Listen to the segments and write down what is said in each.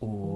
Te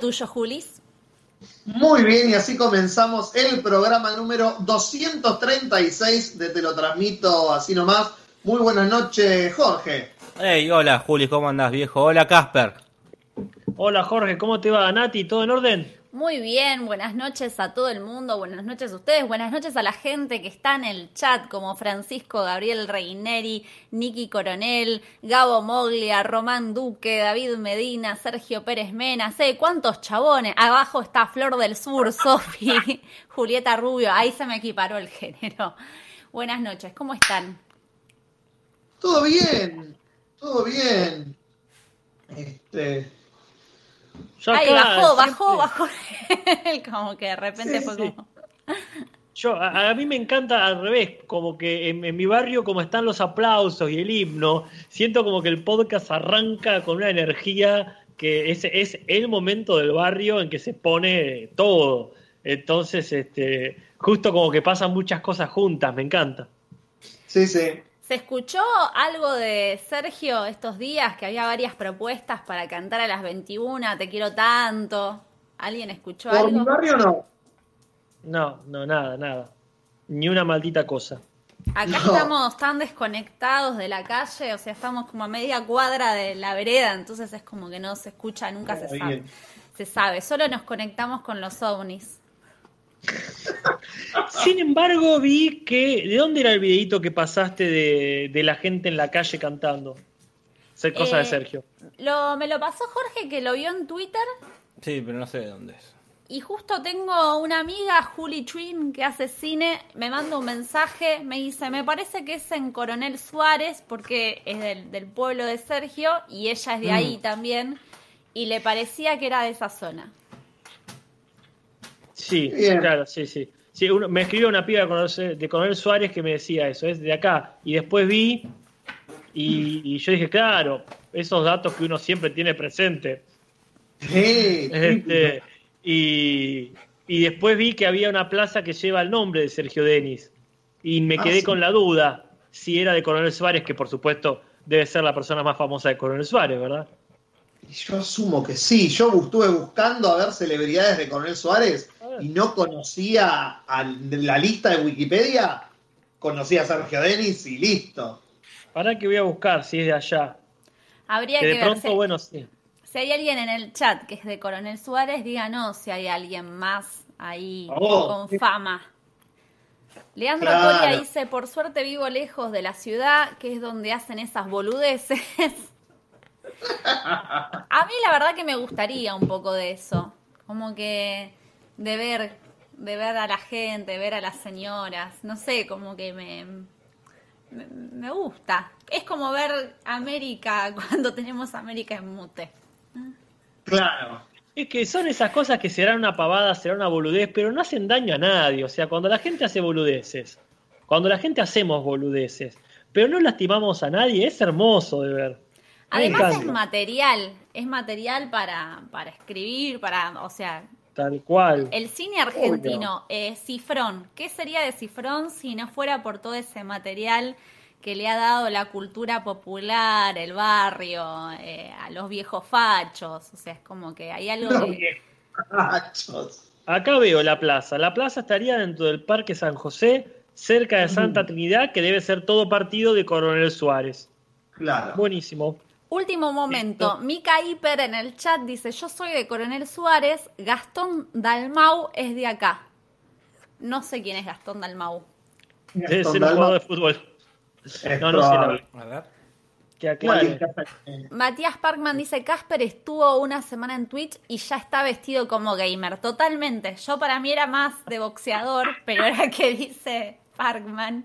tuyo, Julis. Muy bien, y así comenzamos el programa número 236 de Te lo transmito así nomás. Muy buenas noches, Jorge. Hey, hola Juli, ¿cómo andás viejo? Hola Casper. Hola Jorge, ¿cómo te va? Nati, ¿todo en orden? Muy bien, buenas noches a todo el mundo, buenas noches a ustedes, buenas noches a la gente que está en el chat, como Francisco Gabriel Reineri, Nicky Coronel, Gabo Moglia, Román Duque, David Medina, Sergio Pérez Mena, sé cuántos chabones. Abajo está Flor del Sur, Sofi, Julieta Rubio, ahí se me equiparó el género. Buenas noches, ¿cómo están? Todo bien, todo bien. Este, Yo Ahí acá bajó, bajó, siempre- bajó. como que de repente Sí, fue sí. como... Yo, a, a mí me encanta al revés, como que en, en mi barrio, como están los aplausos y el himno, siento como que el podcast arranca con una energía que es, es el momento del barrio en que se pone todo. Entonces, este, justo como que pasan muchas cosas juntas, me encanta. sí, sí. ¿Se escuchó algo de Sergio estos días? Que había varias propuestas para cantar a las 21, te quiero tanto. ¿Alguien escuchó Por mi algo? barrio no. No, no, nada, nada. Ni una maldita cosa. Acá No. estamos tan desconectados de la calle, o sea, estamos como a media cuadra de la vereda, entonces es como que no se escucha, nunca se sabe. Se sabe, solo nos conectamos con los ovnis. Sin embargo, vi que. ¿De dónde era el videito que pasaste de, de la gente en la calle cantando? Ser cosa de Eh, Sergio. Lo, me lo pasó Jorge que lo vio en Twitter Sí, pero no sé de dónde es. Y justo tengo una amiga, Juli Twin, que hace cine, me manda un mensaje, me dice, me parece que es en Coronel Suárez, porque es del, del pueblo de Sergio, y ella es de ahí también, y le parecía que era de esa zona. Sí, Bien. claro, sí, sí. Sí, uno- me escribió una piba de Coronel, Suárez que me decía eso, es de acá. Y después vi y, y yo dije, claro, esos datos que uno siempre tiene presente. Sí, Este, y, y después vi que había una plaza que lleva el nombre de Sergio Denis. Y me Ah, quedé sí. con la duda si era de Coronel Suárez, que por supuesto debe ser la persona más famosa de Coronel Suárez, ¿verdad? Yo asumo que sí. Yo estuve buscando a ver celebridades de Coronel Suárez y no conocía a la lista de Wikipedia. Conocía a Sergio Denis y listo. Para que voy a buscar si es de allá. Habría Que que, de ver pronto, si, bueno, sí. si hay alguien en el chat que es de Coronel Suárez, díganos si hay alguien más ahí Oh, con sí. fama. Leandro Claro. Coria dice, por suerte vivo lejos de la ciudad, que es donde hacen esas boludeces. A mí la verdad que me gustaría un poco de eso, como que de ver, de ver a la gente, ver a las señoras, no sé, como que me, me, me gusta. Es como ver América cuando tenemos América en mute. Claro. Es que son esas cosas que serán una pavada, serán una boludez, pero no hacen daño a nadie. O sea, cuando la gente hace boludeces, cuando la gente hacemos boludeces, pero no lastimamos a nadie, es hermoso de ver. Además es material, es material para, para escribir, para, o sea, Tal cual. el cine argentino, eh, Cifrón, ¿qué sería de Cifrón si no fuera por todo ese material que le ha dado la cultura popular, el barrio, eh, a los viejos fachos? O sea, es como que hay algo Los que... viejachos. Acá veo la plaza. La plaza estaría dentro del Parque San José, cerca de Santa Trinidad, que debe ser todo partido de Coronel Suárez. Claro. Buenísimo. Último momento, Mica Hiper en el chat dice, yo soy de Coronel Suárez, Gastón Dalmau es de acá. No sé quién es Gastón Dalmau. Debe ser un jugador de fútbol. es No, no sé la. A ver. Que aclare. Matías Parkman dice, Casper estuvo una semana en Twitch y ya está vestido como gamer. Totalmente. Yo para mí era más de boxeador, pero ahora que dice Parkman.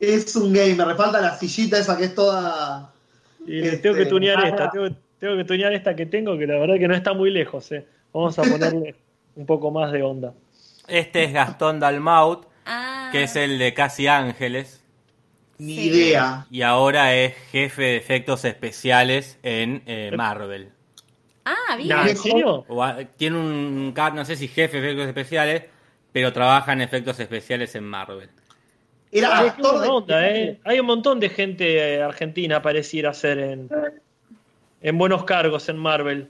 Es un gamer, me falta la sillita esa que es toda. Y Este, tengo que tunear ah. esta, tengo, tengo que tunear esta que tengo, que la verdad que no está muy lejos, eh. Vamos a ponerle un poco más de onda. Este es Gastón Dalmaut, Ah, que es el de Casi Ángeles. Ni Sí. idea. Y ahora es jefe de efectos especiales en eh, Marvel. ah bien. Nah, ¿En serio? O a- tiene un no sé si jefe de efectos especiales, pero trabaja en efectos especiales en Marvel. Era actor de. onda, eh. Hay un montón de gente eh, argentina pareciera ser en, en buenos cargos en Marvel.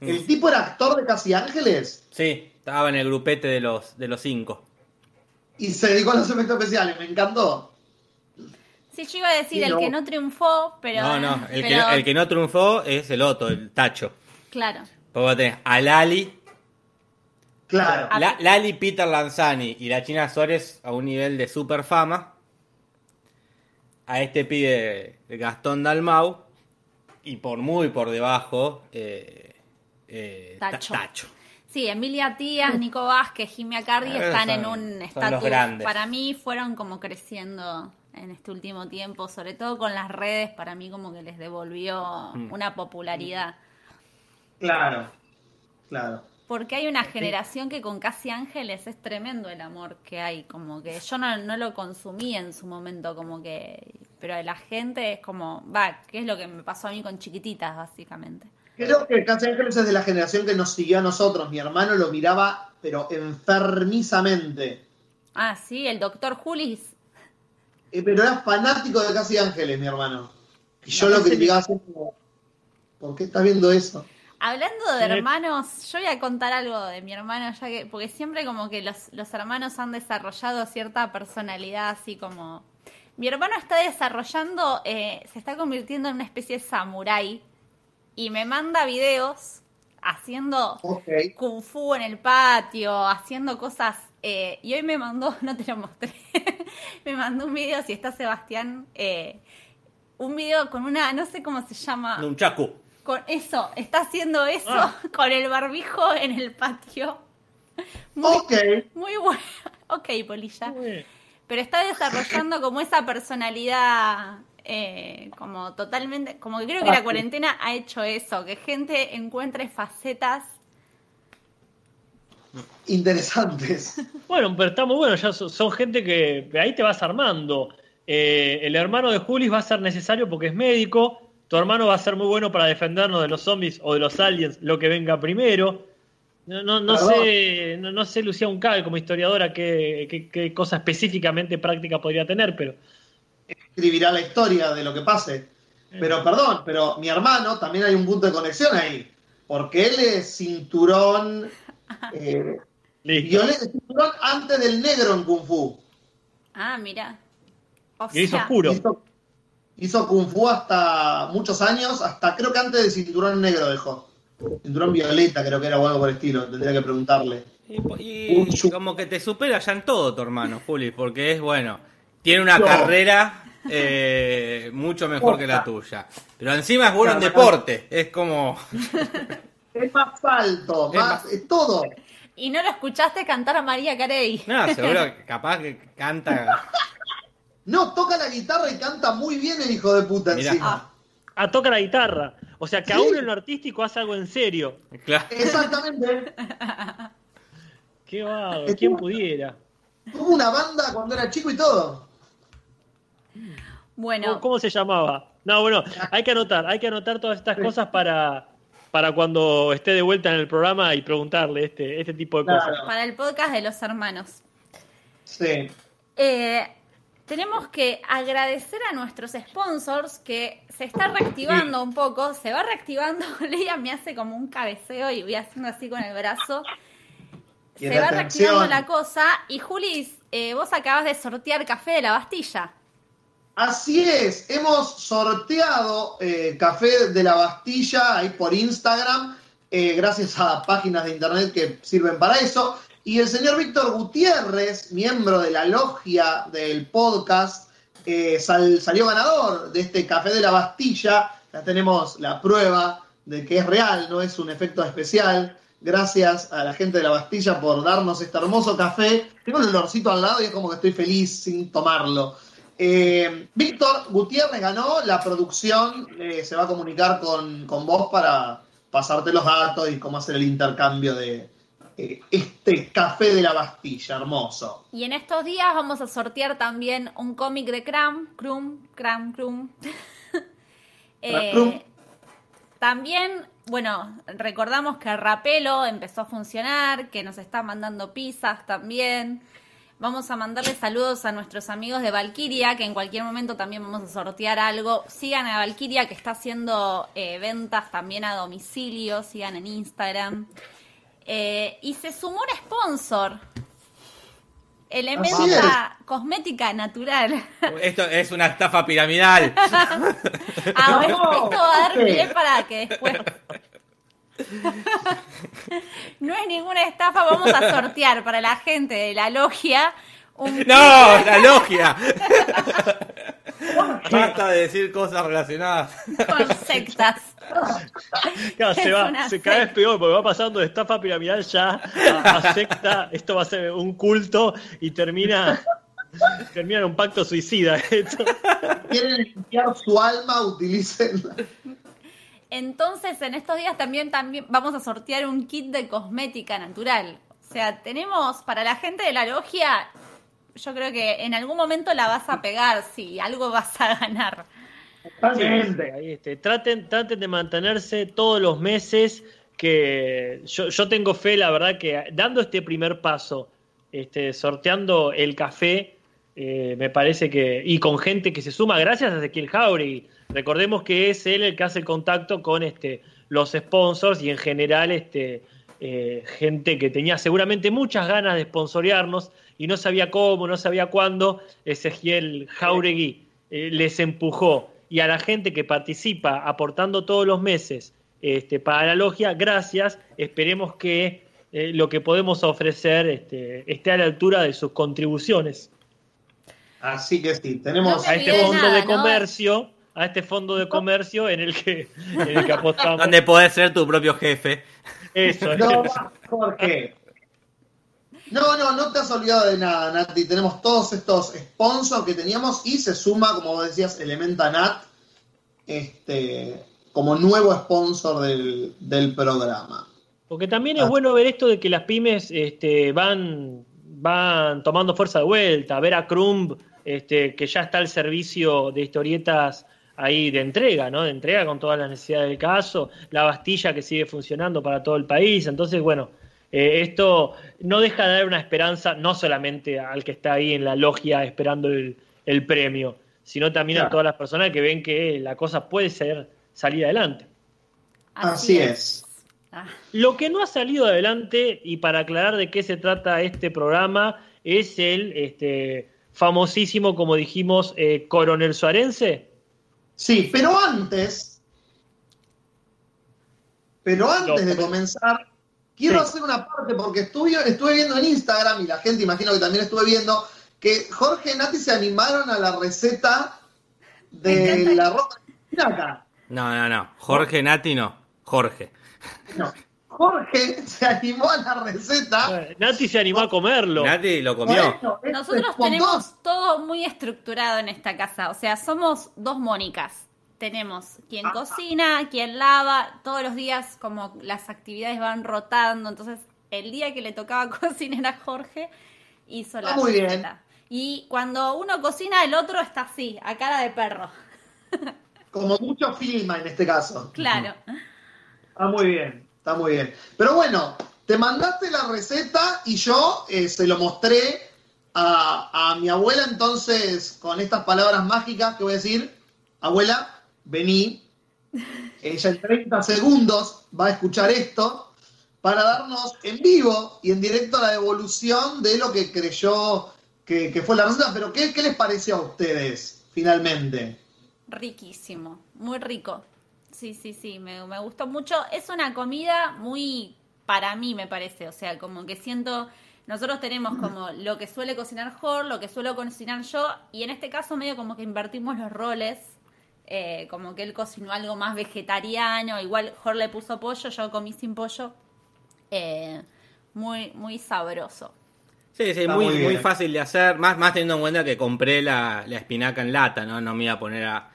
El tipo era actor de Casi Ángeles Sí, estaba en el grupete de los, de los cinco. y se dedicó a los efectos especiales. Me encantó. Sí, yo iba a decir Sí, el no. que no triunfó, pero... no, no, el, que, pero- el que no triunfó es el otro, el Tacho. Claro. Porque tenés a Lali, Claro. La- Lali, Peter Lanzani y la China Suárez a un nivel de super fama. A este pibe Gastón Dalmau. Y por muy por debajo, eh, eh, Ta- Tacho. Tacho. Sí, Emilia Tías, Nico Vázquez, Jimmy Acardi Eh, están son- en un estatus. Para mí fueron como creciendo en este último tiempo, sobre todo con las redes, para mí como que les devolvió Mm. una popularidad. Claro. Claro. Porque hay una generación que con Casi Ángeles es tremendo el amor que hay, como que yo no, no lo consumí en su momento, como que, pero la gente es como, va, ¿qué es lo que me pasó a mí con chiquititas, básicamente? Creo que Casi Ángeles es de la generación que nos siguió a nosotros. Mi hermano lo miraba, pero enfermizamente. Ah, sí, el doctor Julis. Eh, pero era fanático de Casi Ángeles, mi hermano. Y yo No, lo criticaba siempre como, ¿por qué estás viendo eso? Hablando de Sí. hermanos, yo voy a contar algo de mi hermano, ya que, porque siempre como que los, los hermanos han desarrollado cierta personalidad, así como... Mi hermano está desarrollando, eh, se está convirtiendo en una especie de samurái y me manda videos haciendo kung fu en el patio, haciendo cosas. eh, y hoy me mandó, no te lo mostré, me mandó un video, si está Sebastián, eh, un video con una, no sé cómo se llama. Un chacu. Con eso, está haciendo eso Ah. con el barbijo en el patio. Muy, Ok. muy bueno. Ok, Polilla. Muy. Pero está desarrollando como esa personalidad, eh, como totalmente, como que creo que la cuarentena ha hecho eso, que gente encuentre facetas. Interesantes. Bueno, pero está muy bueno, ya son, son gente que ahí te vas armando. Eh, el hermano de Julis va a ser necesario porque es médico, tu hermano va a ser muy bueno para defendernos de los zombies o de los aliens, lo que venga primero. No, no, no sé, no, no sé, Lucía Uncal, como historiadora, qué, qué- qué cosa específicamente práctica podría tener, pero Escribirá la historia de lo que pase. Pero perdón, pero mi hermano también hay un punto de conexión ahí. Porque él es cinturón. Eh, listo. cinturón antes del negro en Kung Fu. Ah, mira. O Gris sea, oscuro. Hizo, Kung Fu hasta muchos años, hasta creo que antes del cinturón negro dejó. Cinturón violeta, creo que era o algo por el estilo. Tendría que preguntarle. Y, como que te supera ya en todo tu hermano, Juli, porque es bueno. Tiene una No. carrera eh, mucho mejor que la tuya. Pero encima es bueno en Claro. deporte. Es como. Es más alto, Es más, más- es todo. Y no lo escuchaste cantar a María Carey. No, seguro que capaz que canta. No, toca la guitarra y canta muy bien el hijo de puta Mirá. encima. Ah, toca la guitarra. O sea que Sí. aún en lo artístico hace algo en serio. Claro. Exactamente. Qué vago, quién pudiera. Tuvo una banda cuando era chico y todo. Bueno, ¿Cómo, cómo se llamaba? No, bueno, hay que anotar, hay que anotar todas estas cosas para, para cuando esté de vuelta en el programa y preguntarle este, este tipo de cosas. Claro. para el podcast de los hermanos. Sí. Eh, tenemos que agradecer a nuestros sponsors que se está reactivando un poco, se va reactivando, Leia me hace como un cabeceo y voy haciendo así con el brazo. Se va reactivando la cosa y Julis, eh, vos acabas de sortear café de la Bastilla. Así es, hemos sorteado eh, café de la Bastilla ahí por Instagram, eh, gracias a páginas de internet que sirven para eso. Y el señor Víctor Gutiérrez, miembro de la logia del podcast, eh, sal- salió ganador de este café de la Bastilla. Ya tenemos la prueba de que es real, no es un efecto especial. Gracias a la gente de la Bastilla por darnos este hermoso café. Tengo el olorcito al lado y es como que estoy feliz sin tomarlo. Eh, Víctor Gutiérrez ganó, la producción eh, se va a comunicar con, con vos para pasarte los datos y cómo hacer el intercambio de eh, este café de la Bastilla, hermoso. Y en estos días vamos a sortear también un cómic de Cram, Crum, Cram, Crum. Eh, Crum. también, bueno, recordamos que Rapelo empezó a funcionar, que nos está mandando pizzas también. Vamos a mandarle saludos a nuestros amigos de Valkyria, que en cualquier momento también vamos a sortear algo. Sigan a Valkyria, que está haciendo eh, ventas también a domicilio. Sigan en Instagram. Eh, y se sumó un sponsor. Elementa Cosmética Natural. Esto es una estafa piramidal. Ah, bueno, No, esto va a dar para que después. No es ninguna estafa, vamos a sortear para la gente de la logia un ¡No! ¡La logia! Basta de decir cosas relacionadas. con sectas. Claro, se va, se cada vez secta. peor porque va pasando de estafa piramidal ya a, a secta. Esto va a ser un culto y termina, termina en un pacto suicida. Esto. quieren limpiar su alma, utilicen. Entonces, en estos días también, también vamos a sortear un kit de cosmética natural. O sea, tenemos para la gente de la logia, yo creo que en algún momento la vas a pegar, sí, algo vas a ganar. Ahí, este, traten, traten de mantenerse todos los meses. Que yo, yo tengo fe, la verdad, que dando este primer paso, este, sorteando el café, eh, me parece que. Y con gente que se suma, gracias a Ezequiel Jauregui. Recordemos que es él el que hace el contacto con este, los sponsors y en general este, eh, gente que tenía seguramente muchas ganas de sponsorearnos y no sabía cómo, no sabía cuándo. Ezequiel Jauregui eh, les empujó y a la gente que participa aportando todos los meses este, para la logia, gracias. Esperemos que eh, lo que podemos ofrecer este, esté a la altura de sus contribuciones Así que sí, No tenemos me a este fondo nada, de ¿no? comercio, a este fondo de comercio en el que, en el que apostamos. Donde podés ser tu propio jefe. Eso, No, eso. Jorge. No, no, no te has olvidado de nada, Nati. Tenemos todos estos sponsors que teníamos y se suma, como decías, Elementa Nat, este, como nuevo sponsor del, del programa. Porque también es Ah. bueno ver esto de que las pymes este, van, van tomando fuerza de vuelta. Ver a Crumb, este, que ya está al servicio de historietas ahí de entrega, ¿no? De entrega con todas las necesidades del caso. La Bastilla que sigue funcionando para todo el país. Entonces, bueno, eh, esto no deja de dar una esperanza no solamente al que está ahí en la logia esperando el, el premio, sino también a todas las personas que ven que la cosa puede ser salir adelante. Así es. Ah, Lo que no ha salido adelante, y para aclarar de qué se trata este programa, es el este, famosísimo, como dijimos, eh, Coronel Suarense. Sí, pero antes, pero antes de comenzar, quiero Sí. hacer una parte porque estuve, estuve viendo en Instagram y la gente imagino que también estuve viendo que Jorge y Nati se animaron a la receta de la ropa de espinaca. No, no, no. Jorge Nati no. Jorge. No, Jorge se animó a la receta. Eh, Nati se animó a comerlo. Nati lo comió. Bueno, Nosotros tenemos dos. todo muy estructurado en esta casa. O sea, somos dos Mónicas. Tenemos quien cocina, quien lava. Todos los días, como las actividades van rotando. Entonces, el día que le tocaba cocinar a Jorge, hizo la Ah, muy bien. receta. Y cuando uno cocina, el otro está así, a cara de perro. Como mucho filma en este caso. Claro. Está muy bien, está muy bien. Pero bueno, te mandaste la receta y yo eh, se lo mostré a, a mi abuela, entonces con estas palabras mágicas que voy a decir, abuela, vení. Ella en 30 segundos va a escuchar esto para darnos en vivo y en directo la devolución de lo que creyó que, que fue la receta. Pero ¿qué, ¿qué les pareció a ustedes finalmente? Riquísimo, muy rico. Sí, sí, sí, me, me gustó mucho. Es una comida muy para mí, me parece. O sea, como que siento nosotros tenemos como lo que suele cocinar Jor, lo que suelo cocinar yo, y en este caso medio como que invertimos los roles, eh, como que él cocinó algo más vegetariano, igual Jor le puso pollo, yo comí sin pollo, eh, muy, muy sabroso. Sí, sí, muy, muy fácil de hacer, más, más teniendo en cuenta que compré la, la espinaca en lata, ¿no? No me iba a poner a, a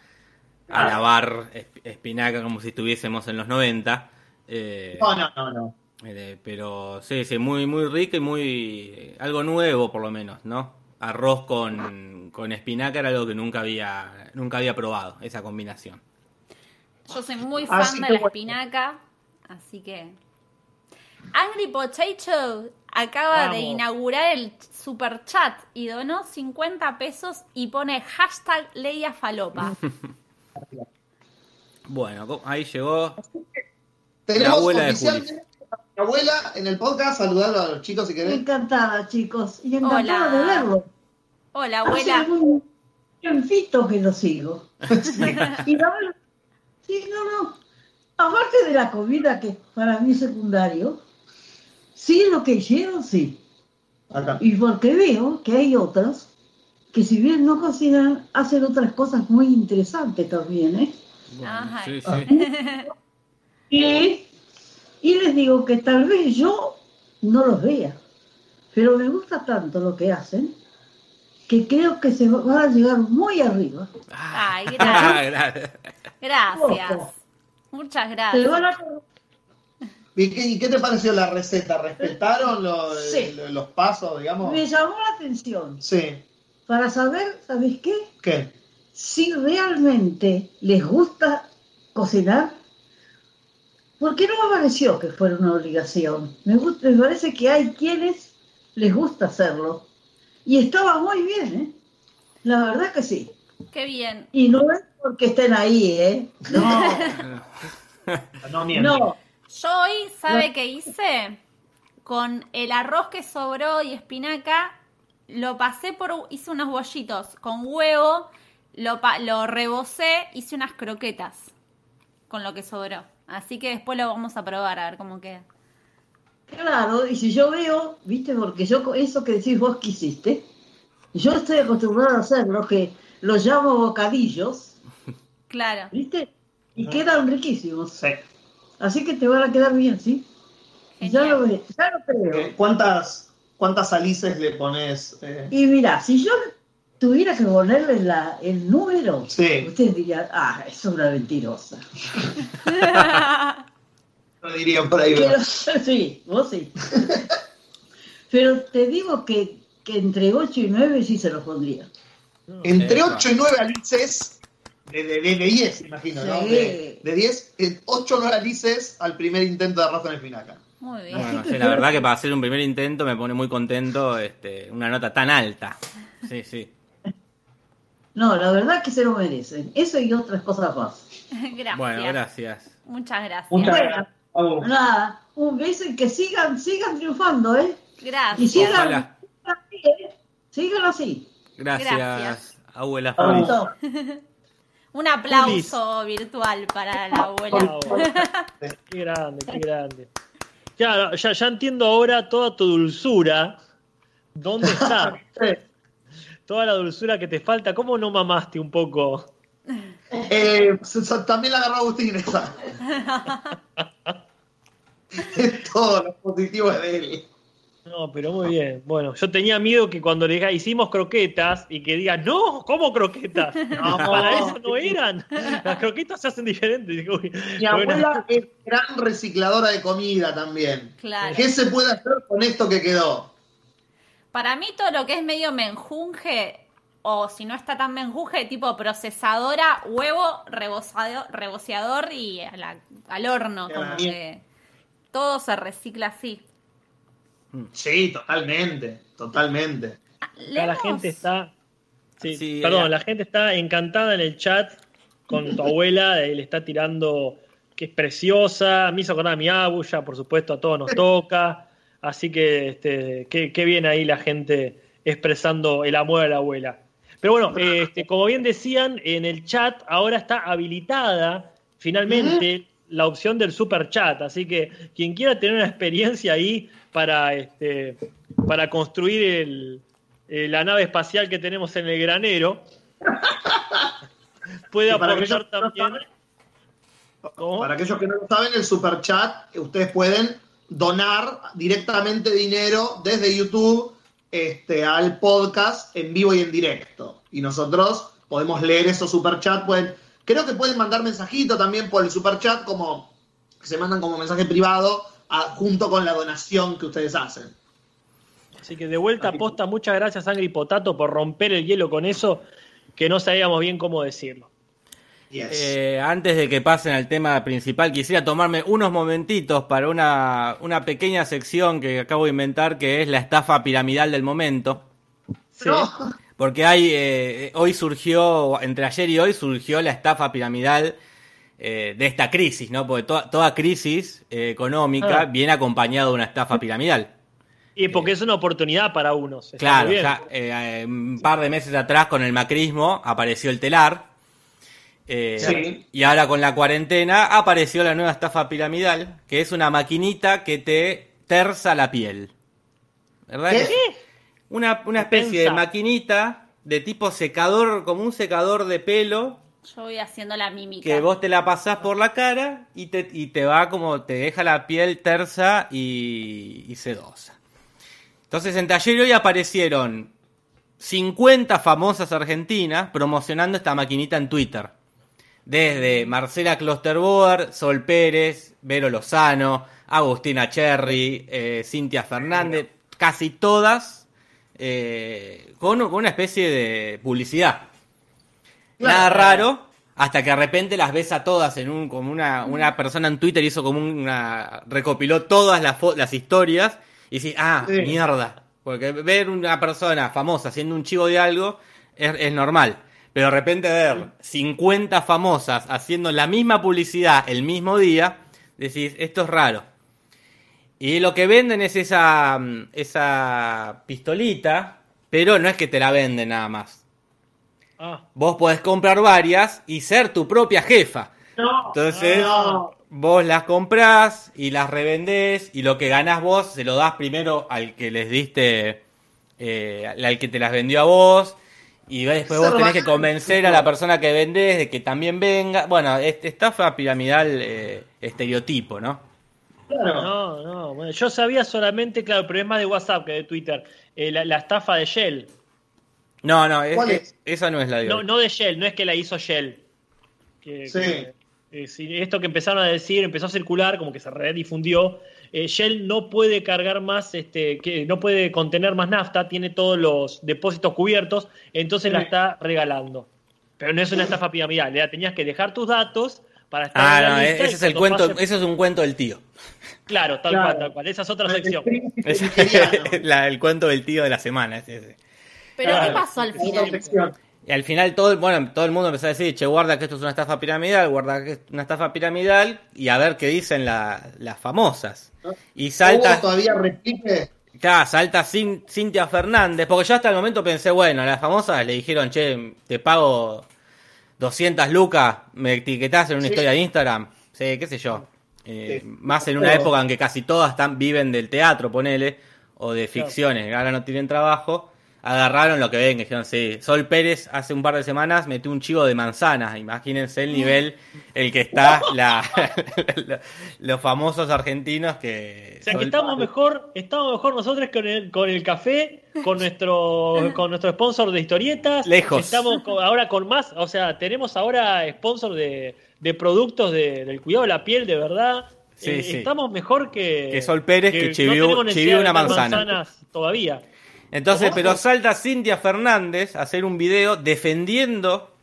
Ah. lavar esp- espinaca como si estuviésemos en los 90. eh, No, no, no, no. eh, pero sí, sí, muy, muy rico y muy... algo nuevo por lo menos, ¿no? Arroz con, con espinaca era algo que nunca había, nunca había probado, esa combinación. Yo soy muy fan Así de la bueno. espinaca, así que... Angry Potato acaba de inaugurar el super chat y donó 50 pesos y pone hashtag Leia Falopa. Bueno, ahí llegó Tenemos abuela de oficialmente a mi abuela en el podcast. Saludarlo a los chicos si querés. Encantada, chicos. Y encantada Hola. de verlo. Hola, Hace abuela. un tiempito que lo sigo. y la verdad, sí, no, no. Aparte de la comida, que para mí es secundario, sí lo que hicieron, sí. Acá. Y porque veo que hay otras que si bien no cocinan, hacen otras cosas muy interesantes también, ¿eh? Bueno, Ajá. sí, sí. Y, y les digo que tal vez yo no los vea, pero me gusta tanto lo que hacen que creo que se van a llegar muy arriba. Ay, gracias. Gracias. Gracias. Muchas Se gracias. van a- ¿Y qué, y qué te pareció la receta? ¿Respetaron lo- Sí. lo- los pasos, digamos? Me llamó la atención Sí. Para saber, ¿sabes qué? ¿Qué? Si realmente les gusta cocinar, porque no me pareció que fuera una obligación. Me, gusta, me parece que hay quienes les gusta hacerlo. Y estaba muy bien, ¿eh? La verdad que sí. Qué bien. Y no es porque estén ahí, ¿eh? No, No miento. no. Yo hoy, ¿sabe qué hice? Con el arroz que sobró y espinaca, lo pasé por. hice unos bollitos con huevo, lo, lo rebocé, hice unas croquetas con lo que sobró. Así que después lo vamos a probar a ver cómo queda. Claro, y si yo veo, viste, porque yo eso que decís vos que hiciste, yo estoy acostumbrada a hacerlo, que los llamo bocadillos, Claro. viste, y quedan riquísimos. Sí. Así que te van a quedar bien, ¿sí? Ya Genial. lo, ve- ya lo creo. ¿Cuántas, ¿Cuántas alices le pones? eh? Y mira, si yo tuviera que ponerle la, el número, Sí. ustedes dirían, ah, es una mentirosa. Lo dirían por ahí. Pero, ¿verdad? sí, vos sí. Pero te digo que, que entre 8 y 9 sí se los pondría. Entre Epa. 8 y 9 alices, de, de, de 10, imagino, ¿no? Sí. De, de 10, 8 o 9 alices al primer intento de arroz con espinaca. Muy bien. Bueno, sí, la verdad que para hacer un primer intento me pone muy contento este, una nota tan alta. Sí, sí. No, la verdad que se lo merecen. Eso y otras cosas más. gracias. Bueno, gracias. Muchas gracias. Muchas. Nada, un beso y que sigan, sigan triunfando, ¿eh? Y Gracias. sigan, Ojalá. sigan así, ¿eh? Sigan así. Gracias, Gracias. abuela. Un aplauso virtual para la abuela. Qué grande, qué grande. Ya, ya, ya entiendo ahora toda tu dulzura. ¿Dónde está? Toda la dulzura que te falta. ¿Cómo no mamaste un poco? Eh, también la agarró Agustín esa. es todo lo positivo de él. No, pero muy bien. Bueno, yo tenía miedo que cuando le diga hicimos croquetas y que diga, no, ¿cómo croquetas? No, para eso no eran. Las croquetas se hacen diferentes. Digo, uy, Mi bueno. abuela es gran recicladora de comida también. Claro. ¿Qué se puede hacer con esto que quedó? Para mí todo lo que es medio menjunje, o si no está tan menjunje, tipo procesadora, huevo, rebozado- reboceador y a la- al horno. Como que todo se recicla así. Sí, totalmente, totalmente. Acá la gente está. Sí, Sí, perdón, eh. la gente está encantada en el chat con tu abuela, eh, le está tirando que es preciosa, me hizo acordar a mi abuela, por supuesto, a todos nos toca. Así que este, qué, qué bien ahí la gente expresando el amor a la abuela. Pero bueno, este, como bien decían, en el chat ahora está habilitada finalmente la opción del super chat. Así que quien quiera tener una experiencia ahí para, este, para construir el, eh, la nave espacial que tenemos en el granero. Puede aportar también. Para aquellos que no lo saben, el super chat, ustedes pueden donar directamente dinero desde YouTube este, al podcast en vivo y en directo. Y nosotros podemos leer esos super chat. Pueden, creo que pueden mandar mensajito también por el super chat, como que se mandan como mensaje privado a- junto con la donación que ustedes hacen. Así que de vuelta posta, muchas gracias Sangre y Potato por romper el hielo con eso, que no sabíamos bien cómo decirlo. Yes. Eh, antes de que pasen al tema principal, quisiera tomarme unos momentitos para una, una pequeña sección que acabo de inventar, que es la estafa piramidal del momento. Sí. No. Porque hay, eh, hoy surgió, entre ayer y hoy surgió la estafa piramidal eh, de esta crisis, ¿no? Porque toda, toda crisis eh, económica Ah. viene acompañada de una estafa piramidal. Y porque es una oportunidad para unos. Claro, ya eh, un par de meses atrás con el macrismo apareció el telar. eh, Sí. Y ahora con la cuarentena apareció la nueva estafa piramidal, que es una maquinita que te terza la piel. ¿Verdad? ¿Qué? Una, una especie de maquinita de tipo secador, como un secador de pelo, Yo voy haciendo la mímica. que vos te la pasás por la cara y te, y te va como, te deja la piel tersa y, y sedosa. Entonces en Taller hoy aparecieron 50 famosas argentinas promocionando esta maquinita en Twitter. Desde Marcela Klosterboer, Sol Pérez, Vero Lozano, Agustina Cherry, eh, Cintia Fernández, casi todas eh, con, con una especie de publicidad. Nada raro, hasta que de repente las ves a todas en un, como una, una persona en Twitter hizo como una, recopiló todas las, las historias y decís, ah, Sí. mierda. Porque ver una persona famosa haciendo un chivo de algo es, es normal. Pero de repente ver 50 famosas haciendo la misma publicidad el mismo día, decís, esto es raro. Y lo que venden es esa, mm, esa pistolita, pero no es que te la venden nada más. Ah, Vos podés comprar varias y ser tu propia jefa. No. Entonces, No. vos las comprás y las revendés y lo que ganás vos se lo das primero al que les diste, eh, al que te las vendió a vos. Y después vos tenés que convencer a la persona que vendés de que también venga. Bueno, este estafa piramidal eh, estereotipo, ¿no? Claro. no, no. bueno, yo sabía solamente, claro, pero es más de WhatsApp que de Twitter, eh, la, la estafa de Shell. No, no, es- ¿Cuál es- es? esa no es la de No, no de Shell, no es que la hizo Shell. Que- Sí. que- eh, esto que empezaron a decir, empezó a circular, como que se redifundió. Eh, Shell no puede cargar más, este, que no puede contener más nafta, tiene todos los depósitos cubiertos, entonces la está regalando. Pero no es una estafa piramidal, ya tenías que dejar tus datos para estar Ah, en la no, ese es el cuento, pase- ese es un cuento del tío. Claro, tal Claro. cual, tal cual. Esa es otra sección. Es la- el cuento del tío de la semana. es ese. Pero ¿qué pasó al final? Y al final todo, el- bueno, todo el mundo empezó a decir, che, guarda que esto es una estafa piramidal, guarda que es una estafa piramidal, y a ver qué dicen la- las famosas. Y ¿Hubo salta, todavía replique? claro, salta Cin- Cintia Fernández, porque yo hasta el momento pensé, bueno, a las famosas le dijeron, che, te pago 200 lucas, me etiquetás en una Sí. historia de Instagram, sí, qué sé yo. Eh, Sí. Más en una época en que casi todas están, viven del teatro, ponele, o de ficciones, ahora no tienen trabajo, agarraron lo que ven, que dijeron, sí, Sol Pérez hace un par de semanas metió un chivo de manzanas, imagínense el nivel, el que está la, los famosos argentinos que... O sea que estamos mejor, estamos mejor nosotros con el, con el café, con nuestro, con nuestro sponsor de historietas. Lejos. Estamos con- ahora con más, o sea, tenemos ahora sponsor de, de productos de- del cuidado de la piel, de verdad. Sí, Eh, sí. Estamos mejor que. Que Sol Pérez, que necesidad chivió una manzana. manzanas todavía. Entonces, pero salta Cintia Fernández a hacer un video defendiendo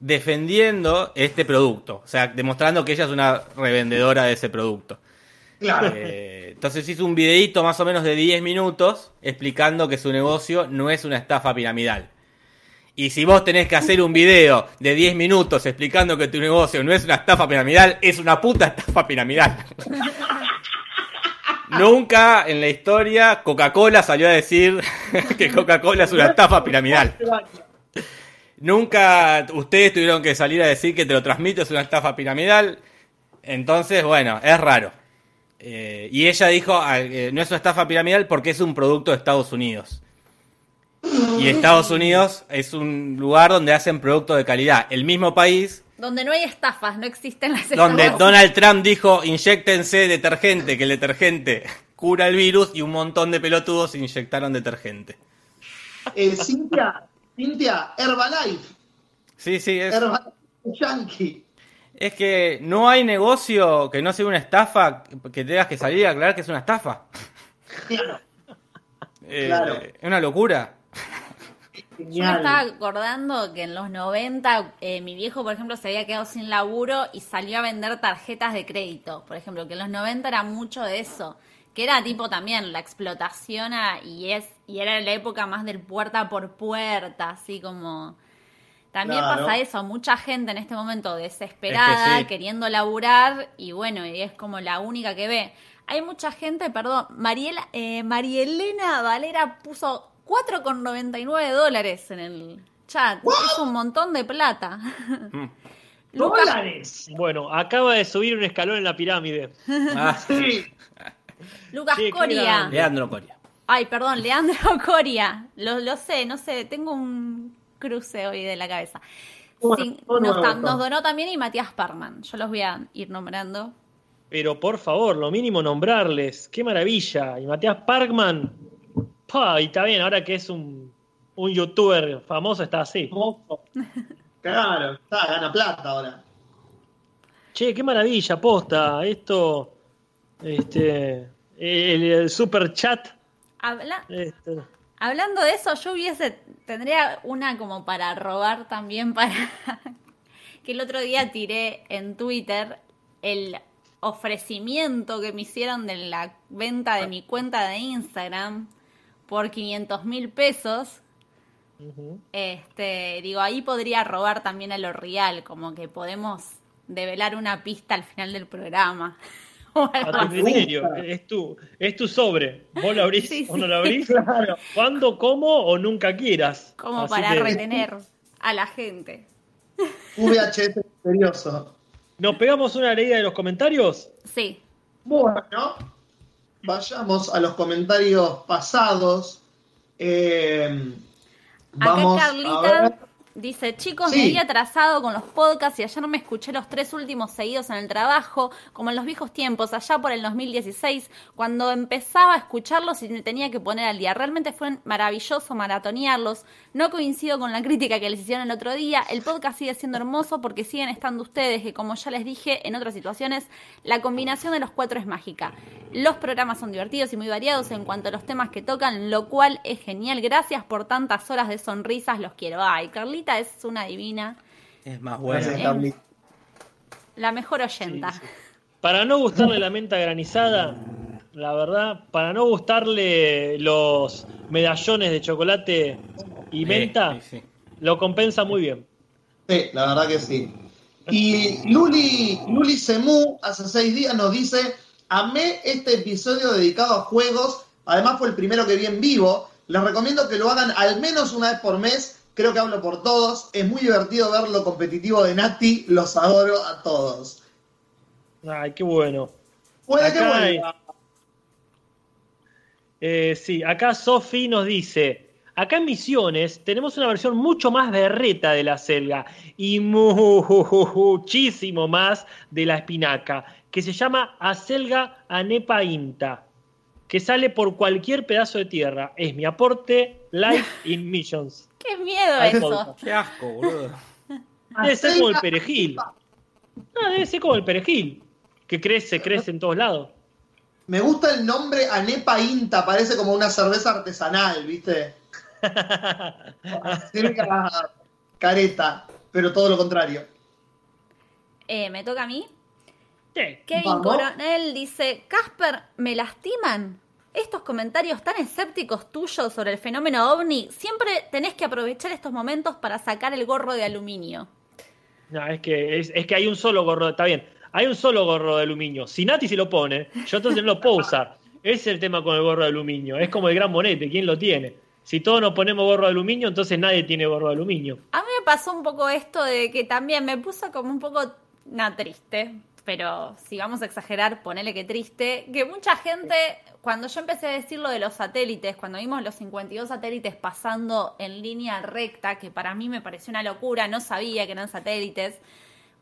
defendiendo este producto, o sea, demostrando que ella es una revendedora de ese producto. Claro. Eh, entonces hizo un videíto más o menos de 10 minutos explicando que su negocio no es una estafa piramidal. Y si vos tenés que hacer un video de 10 minutos explicando que tu negocio no es una estafa piramidal, es una puta estafa piramidal. Nunca en la historia Coca-Cola salió a decir que Coca-Cola es una estafa piramidal. Nunca ustedes tuvieron que salir a decir que te lo transmito es una estafa piramidal. Entonces, bueno, es raro. Eh, y ella dijo, ah, eh, no es una estafa piramidal porque es un producto de Estados Unidos. Y Estados Unidos es un lugar donde hacen productos de calidad. El mismo país Donde no hay estafas, no existen las donde estafas. Donald Trump dijo, inyectense detergente, que el detergente cura el virus y un montón de pelotudos inyectaron detergente. Eh, Cintia, Cintia, Herbalife. Sí, sí, es, Herbalife Yankee. es que no hay negocio que no sea una estafa que tengas que salir a aclarar que es una estafa. Claro, Eh, Claro. Es una locura. Yo me estaba acordando que en los 90 eh, mi viejo, por ejemplo, se había quedado sin laburo y salió a vender tarjetas de crédito. Por ejemplo, que en los 90 era mucho de eso. Que era tipo también la explotación a- y es y era la época más del puerta por puerta, así como... También Claro. pasa eso, mucha gente en este momento desesperada, Es que sí. queriendo laburar y bueno, y es como la única que ve. Hay mucha gente, perdón, Mariela, eh, Marielena Valera puso 4,99 dólares en el chat. Es un montón de plata. Mm. Lucas, ¡Dólares! Bueno, acaba de subir un escalón en la pirámide. Ah, Sí. Lucas Sí, Coria. Leandro Coria. Ay, perdón, Leandro Coria. Lo, lo sé, no sé, tengo un cruce hoy de la cabeza. Sí, nos donó también y Matías Parman. Yo los voy a ir nombrando. Pero por favor, lo mínimo nombrarles. ¡Qué maravilla! Y Matías Parkman. Pa, y está bien, ahora que es un, un youtuber famoso, está así. Claro, está, gana plata ahora. Che, qué maravilla, posta. Esto. Este. El, el super chat. Habla, este, Hablando de eso, yo hubiese, tendría una como para robar también para que el otro día tiré en Twitter el ofrecimiento que me hicieron de la venta de mi cuenta de Instagram por 500 mil pesos. Este, digo, ahí podría robar también a lo real, como que podemos develar una pista al final del programa. O algo A tu así. criterio, es tu, es tu sobre. ¿Vos lo abrís Sí, o no lo abrís? Claro. ¿Cuándo, cómo o nunca quieras? como Así para que- retener a la gente. VHS misterioso. ¿Nos pegamos una leída de los comentarios? Sí. Bueno, vayamos a los comentarios pasados. Eh, Acá vamos a Carlita ver. Dice, chicos, Sí. me había atrasado con los podcasts y ayer me escuché los tres últimos seguidos en el trabajo, como en los viejos tiempos, allá por el 2016, cuando empezaba a escucharlos y me tenía que poner al día. Realmente fue maravilloso maratonearlos. No coincido con la crítica que les hicieron el otro día. El podcast sigue siendo hermoso porque siguen estando ustedes, que como ya les dije en otras situaciones, la combinación de los cuatro es mágica. Los programas son divertidos y muy variados en cuanto a los temas que tocan, lo cual es genial. Gracias por tantas horas de sonrisas, los quiero. Ay, Carlita es una divina, Es más Gracias. Carlita. la mejor oyenta. Sí, sí. Para no gustarle la menta granizada, la verdad, para no gustarle los medallones de chocolate y menta, Sí, sí. lo compensa muy bien. Sí, la verdad que sí. Y Luli, Luli Semú hace seis días nos dice, amé este episodio dedicado a juegos, además fue el primero que vi en vivo, les recomiendo que lo hagan al menos una vez por mes, creo que hablo por todos, es muy divertido ver lo competitivo de Nati, los adoro a todos. Ay, qué bueno. Puede que vuelva. Eh, sí, acá Sofi nos dice, acá en Misiones tenemos una versión mucho más berreta de la selga y muchísimo más de la espinaca, que se llama acelga anepa inta, que sale por cualquier pedazo de tierra. Es mi aporte Life in Missions. Qué miedo eso. Qué asco, boludo. Debe ser como el perejil. No, debe ser como el perejil, que crece, crece en todos lados. Me gusta el nombre Anepa Inta, parece como una cerveza artesanal, ¿viste? Cerca careta, pero todo lo contrario. Eh, ¿Me toca a mí? Sí. Kevin Vamos. Coronel dice, Casper, ¿me lastiman? Estos comentarios tan escépticos tuyos sobre el fenómeno ovni, siempre tenés que aprovechar estos momentos para sacar el gorro de aluminio. No, es que, es, es que hay un solo gorro, está bien, hay un solo gorro de aluminio. Si Nati se lo pone, yo entonces no lo puedo usar. Ese es el tema con el gorro de aluminio. Es como el gran bonete, ¿quién lo tiene? Si todos nos ponemos gorro de aluminio, entonces nadie tiene gorro de aluminio. A mí me pasó un poco esto de que también me puso como un poco na, triste. Pero si vamos a exagerar, ponele que triste, que mucha gente, cuando yo empecé a decir lo de los satélites, cuando vimos los 52 satélites pasando en línea recta, que para mí me pareció una locura, no sabía que eran satélites,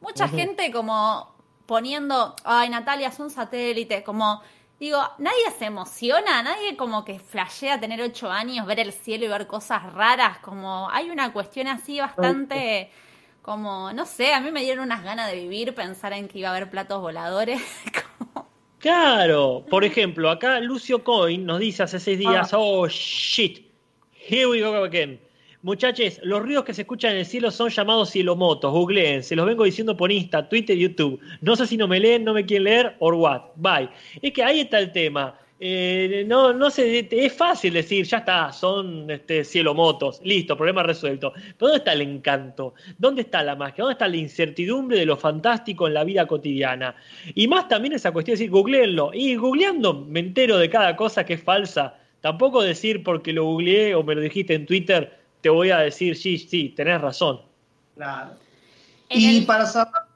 mucha gente como poniendo, ay Natalia, son satélites, como digo, nadie se emociona, nadie como que flashea tener ocho años, ver el cielo y ver cosas raras, como hay una cuestión así bastante, como, no sé, a mí me dieron unas ganas de vivir, pensar en que iba a haber platos voladores. como- Claro, por ejemplo, acá Lucio Coin nos dice hace seis días, oh shit, here we go again. Muchachos, los ruidos que se escuchan en el cielo son llamados cielomotos, googleen, se los vengo diciendo por Insta, Twitter YouTube. No sé si no me leen, no me quieren leer, or what, bye. Es que ahí está el tema. Eh, no, no sé, es fácil decir, ya está, son este, cielomotos, listo, problema resuelto. Pero ¿dónde está el encanto? ¿Dónde está la magia? ¿Dónde está la incertidumbre de lo fantástico en la vida cotidiana? Y más también esa cuestión de decir, googleenlo. Y googleando me entero de cada cosa que es falsa. Tampoco decir porque lo googleé o me lo dijiste en Twitter, te voy a decir, sí, sí, tenés razón. Claro. Y para cerrar.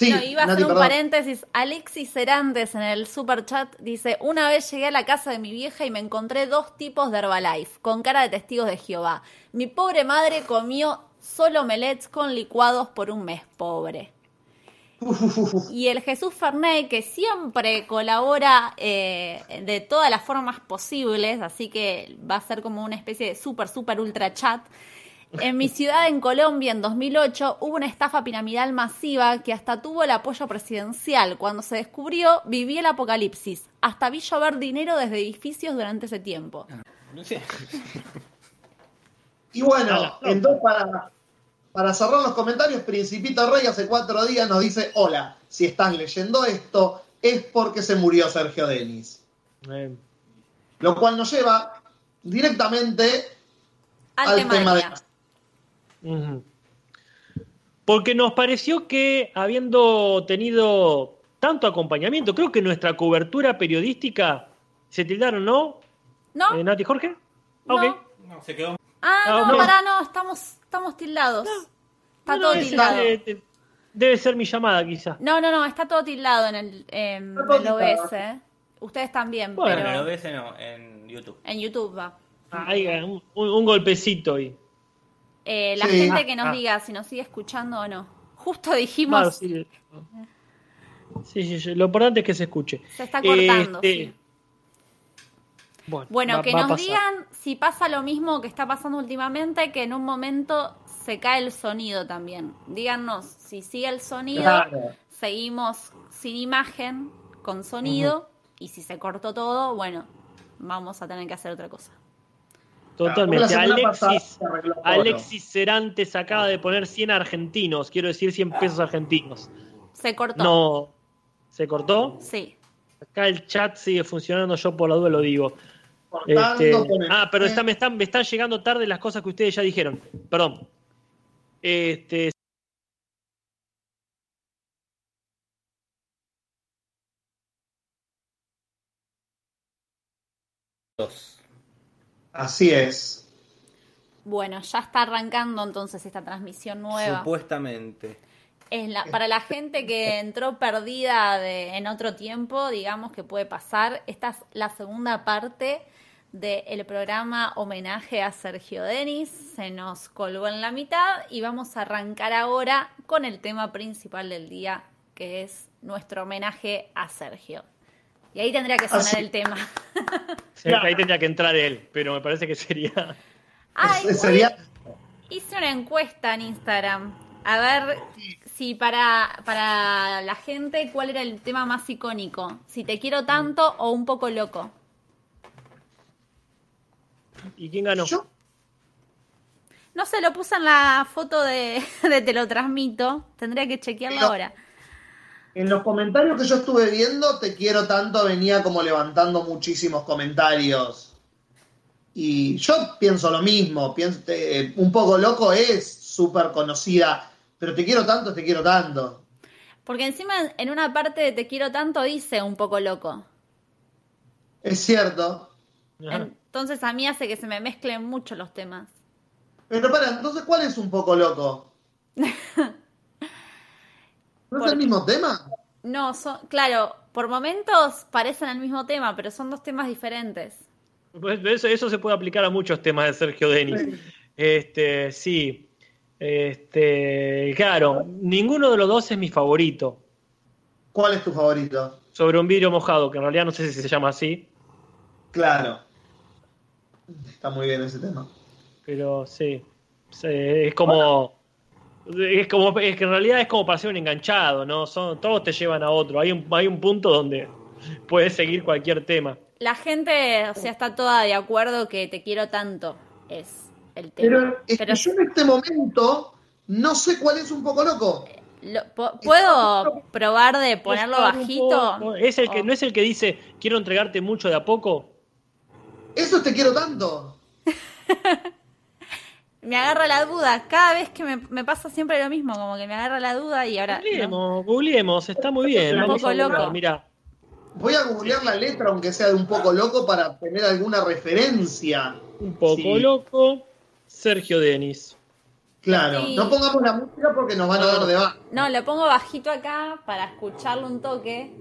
Sí, no, iba a hacer un perdón. paréntesis. Alexis Cerantes en el super chat dice: Una vez llegué a la casa de mi vieja y me encontré dos tipos de Herbalife con cara de testigos de Jehová. Mi pobre madre comió solo melets con licuados por un mes, pobre. Y el Jesús Fernet, que siempre colabora eh, de todas las formas posibles, así que va a ser como una especie de super, super ultra chat. En mi ciudad, en Colombia, en 2008, hubo una estafa piramidal masiva que hasta tuvo el apoyo presidencial. Cuando se descubrió, viví el apocalipsis. Hasta vi llover dinero desde edificios durante ese tiempo. No sé. Y bueno, entonces para, para cerrar los comentarios, Principito Rey hace cuatro días nos dice, hola, si estás leyendo esto, es porque se murió Sergio Denis. Lo cual nos lleva directamente Al, al tema, de... día. Porque nos pareció que habiendo tenido tanto acompañamiento, creo que nuestra cobertura periodística se tildaron, ¿no? ¿No? Eh, Nati Jorge. No. Ok. No, se quedó. Ah, Ah, no, ok. pará, no, estamos, estamos tildados. Está No, todo no, tildado. eh, debe ser mi llamada, quizá. No, no, no, está todo tildado en el, en Está todo el. OBS. ¿eh? Ustedes también, Bueno, pero lo ves no, en YouTube. en YouTube va. Ah, ahí, un, un golpecito y. Eh, la Sí. gente que nos Ah. diga si nos sigue escuchando o no. Justo dijimos, Claro, sí. Sí, sí, sí, Lo importante es que se escuche. se está cortando. Este, sí. Bueno, Bueno, va- que va nos digan si pasa lo mismo que está pasando últimamente, que en un momento se cae el sonido también. Díganos si sigue el sonido, Claro. seguimos sin imagen, con sonido, y si se cortó todo, bueno, vamos a tener que hacer otra cosa. Totalmente. Alexis. Alexis Cerantes acaba de poner 100 argentinos, quiero decir 100 pesos argentinos. Se cortó. No. ¿Se cortó? Sí. Acá el chat sigue funcionando, yo por la duda lo digo. Cortando Este, con el- ah, pero está- me, están, me están llegando tarde las cosas que ustedes ya dijeron. Perdón. Este, Dos. Así es. Bueno, ya está arrancando entonces esta transmisión nueva. Supuestamente. Es la- para la gente que entró perdida de- en otro tiempo, digamos que puede pasar, esta es la segunda parte del programa homenaje a Sergio Denis. Se nos colgó en la mitad y vamos a arrancar ahora con el tema principal del día, que es nuestro homenaje a Sergio. Y ahí tendría que sonar Así- el tema. ahí tendría que entrar él, pero me parece que sería. Ay, sería Hice una encuesta en Instagram. A ver si para, para la gente cuál era el tema más icónico. Si te quiero tanto o un poco loco. ¿Y quién ganó? yo. No se lo puse en la foto de, de Te lo transmito. Tendría que chequearlo No. ahora. En los comentarios que yo estuve viendo, Te quiero tanto venía como levantando muchísimos comentarios. Y yo pienso lo mismo. Pienso, eh, un poco loco es súper conocida, pero Te quiero tanto, Te quiero tanto. Porque encima en una parte de Te quiero tanto dice un poco loco. Es cierto. Entonces a mí hace que se me mezclen mucho los temas. Pero para, entonces, ¿cuál es un poco loco? ¿No es Porque- el mismo tema? No, son, claro, por momentos parecen el mismo tema, pero son dos temas diferentes. Pues eso, eso se puede aplicar a muchos temas de Sergio Denis. Este, sí. Este, claro, ninguno de los dos es mi favorito. ¿Cuál es tu favorito? Sobre un vidrio mojado, que en realidad no sé si se llama así, Claro. Está muy bien ese tema. pero sí. Sí, Es como. Es como. Es que en realidad es como para ser un enganchado, ¿no? Son, todos te llevan a otro. Hay un, hay un punto donde puedes seguir cualquier tema. La gente, o sea, está toda de acuerdo que te quiero tanto, es el tema. Pero es que Pero yo en este momento no sé cuál es un poco loco. lo- po- ¿puedo probar de ponerlo bajito? Es el que, Oh. ¿No es el que dice quiero entregarte mucho de a poco? Eso te quiero tanto. Me agarra la duda, cada vez que me, me pasa siempre lo mismo, como que me agarra la duda y ahora... no. Googleemos, googleemos, está muy bien. Un poco loco. Mira, Voy a googlear la letra, aunque sea de un poco loco, para tener alguna referencia. un poco Sí. loco. Sergio Denis. Claro, Sí. no pongamos la música porque nos van a dar de baja. No, lo pongo bajito acá para escucharlo un toque.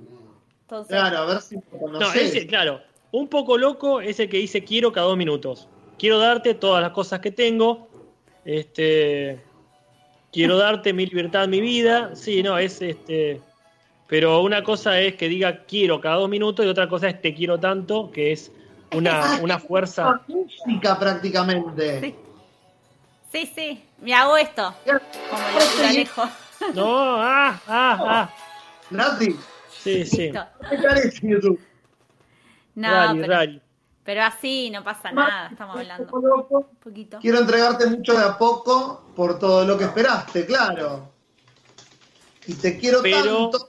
Entonces, Claro, a ver si lo No, ese, claro. Un poco loco es el que dice quiero cada dos minutos. Quiero darte todas las cosas que tengo. Este. Quiero darte mi libertad, mi vida. Sí, no, es este. Pero una cosa es que diga quiero cada dos minutos y otra cosa es te quiero tanto, que es una, una fuerza. música prácticamente. Sí. sí, sí, me hago esto, como lo alejo. No, ah, ah, ah. Nati, Sí, sí. Listo. ¿qué te parece YouTube? No, Rari, pero, rari. Pero así no pasa nada, estamos hablando Un poco loco. un poquito. Quiero entregarte mucho de a poco por todo lo que esperaste, claro. Y te quiero Pero- tanto.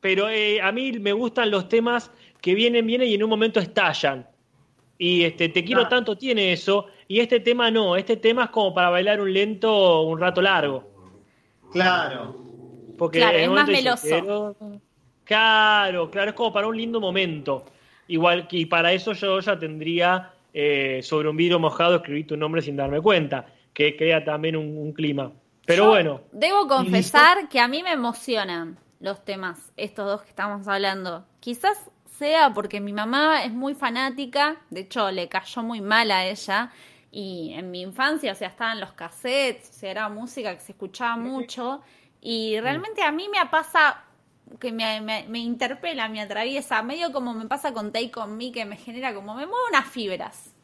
pero eh, a mí me gustan los temas que vienen, vienen y en un momento estallan. Y este, Te quiero Claro. tanto tiene eso, y este tema no, este tema es como para bailar un lento un rato largo. Claro. Porque Claro, es más meloso. Claro, claro, es como para un lindo momento. Igual que y para eso yo ya tendría eh, sobre un vidrio mojado escribir tu nombre sin darme cuenta, que crea también un, un clima. Pero Yo bueno, Debo confesar que a mí me emocionan los temas, estos dos que estamos hablando. Quizás sea porque mi mamá es muy fanática, de hecho le cayó muy mal a ella, y en mi infancia, o sea, estaban los cassettes, o sea, era música que se escuchaba mucho, y realmente a mí me pasa que me, me, me interpela, me atraviesa, medio como me pasa con Take On Me, que me genera como, me mueve unas fibras.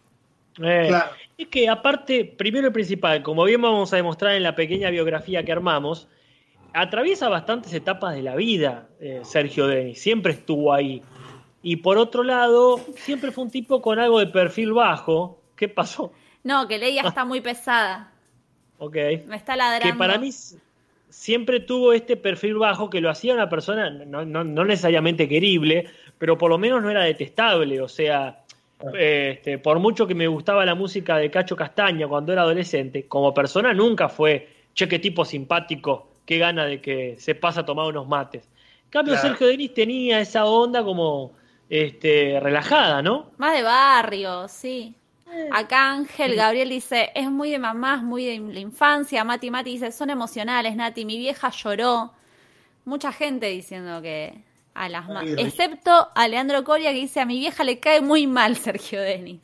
eh, Claro. es que aparte, primero y principal, como bien vamos a demostrar en la pequeña biografía que armamos, atraviesa bastantes etapas de la vida eh, Sergio Denis, siempre estuvo ahí. Y por otro lado, siempre fue un tipo con algo de perfil bajo. ¿Qué pasó? No, que Leia está muy pesada, Ok. me está ladrando. que para mí siempre tuvo este perfil bajo que lo hacía una persona no, no- no necesariamente querible, pero por lo menos no era detestable. O sea, este, por mucho que me gustaba la música de Cacho Castaña cuando era adolescente, como persona nunca fue, che, qué tipo simpático, qué gana de que se pasa a tomar unos mates. En cambio, Claro. Sergio Denis tenía esa onda como este, relajada, ¿no? Más de barrio, sí. Acá Ángel Gabriel dice, es muy de mamás, muy de la infancia. Mati Mati dice, son emocionales, Nati, mi vieja lloró. Mucha gente diciendo que a las más. Excepto a Leandro Coria que dice, a mi vieja le cae muy mal Sergio Denis.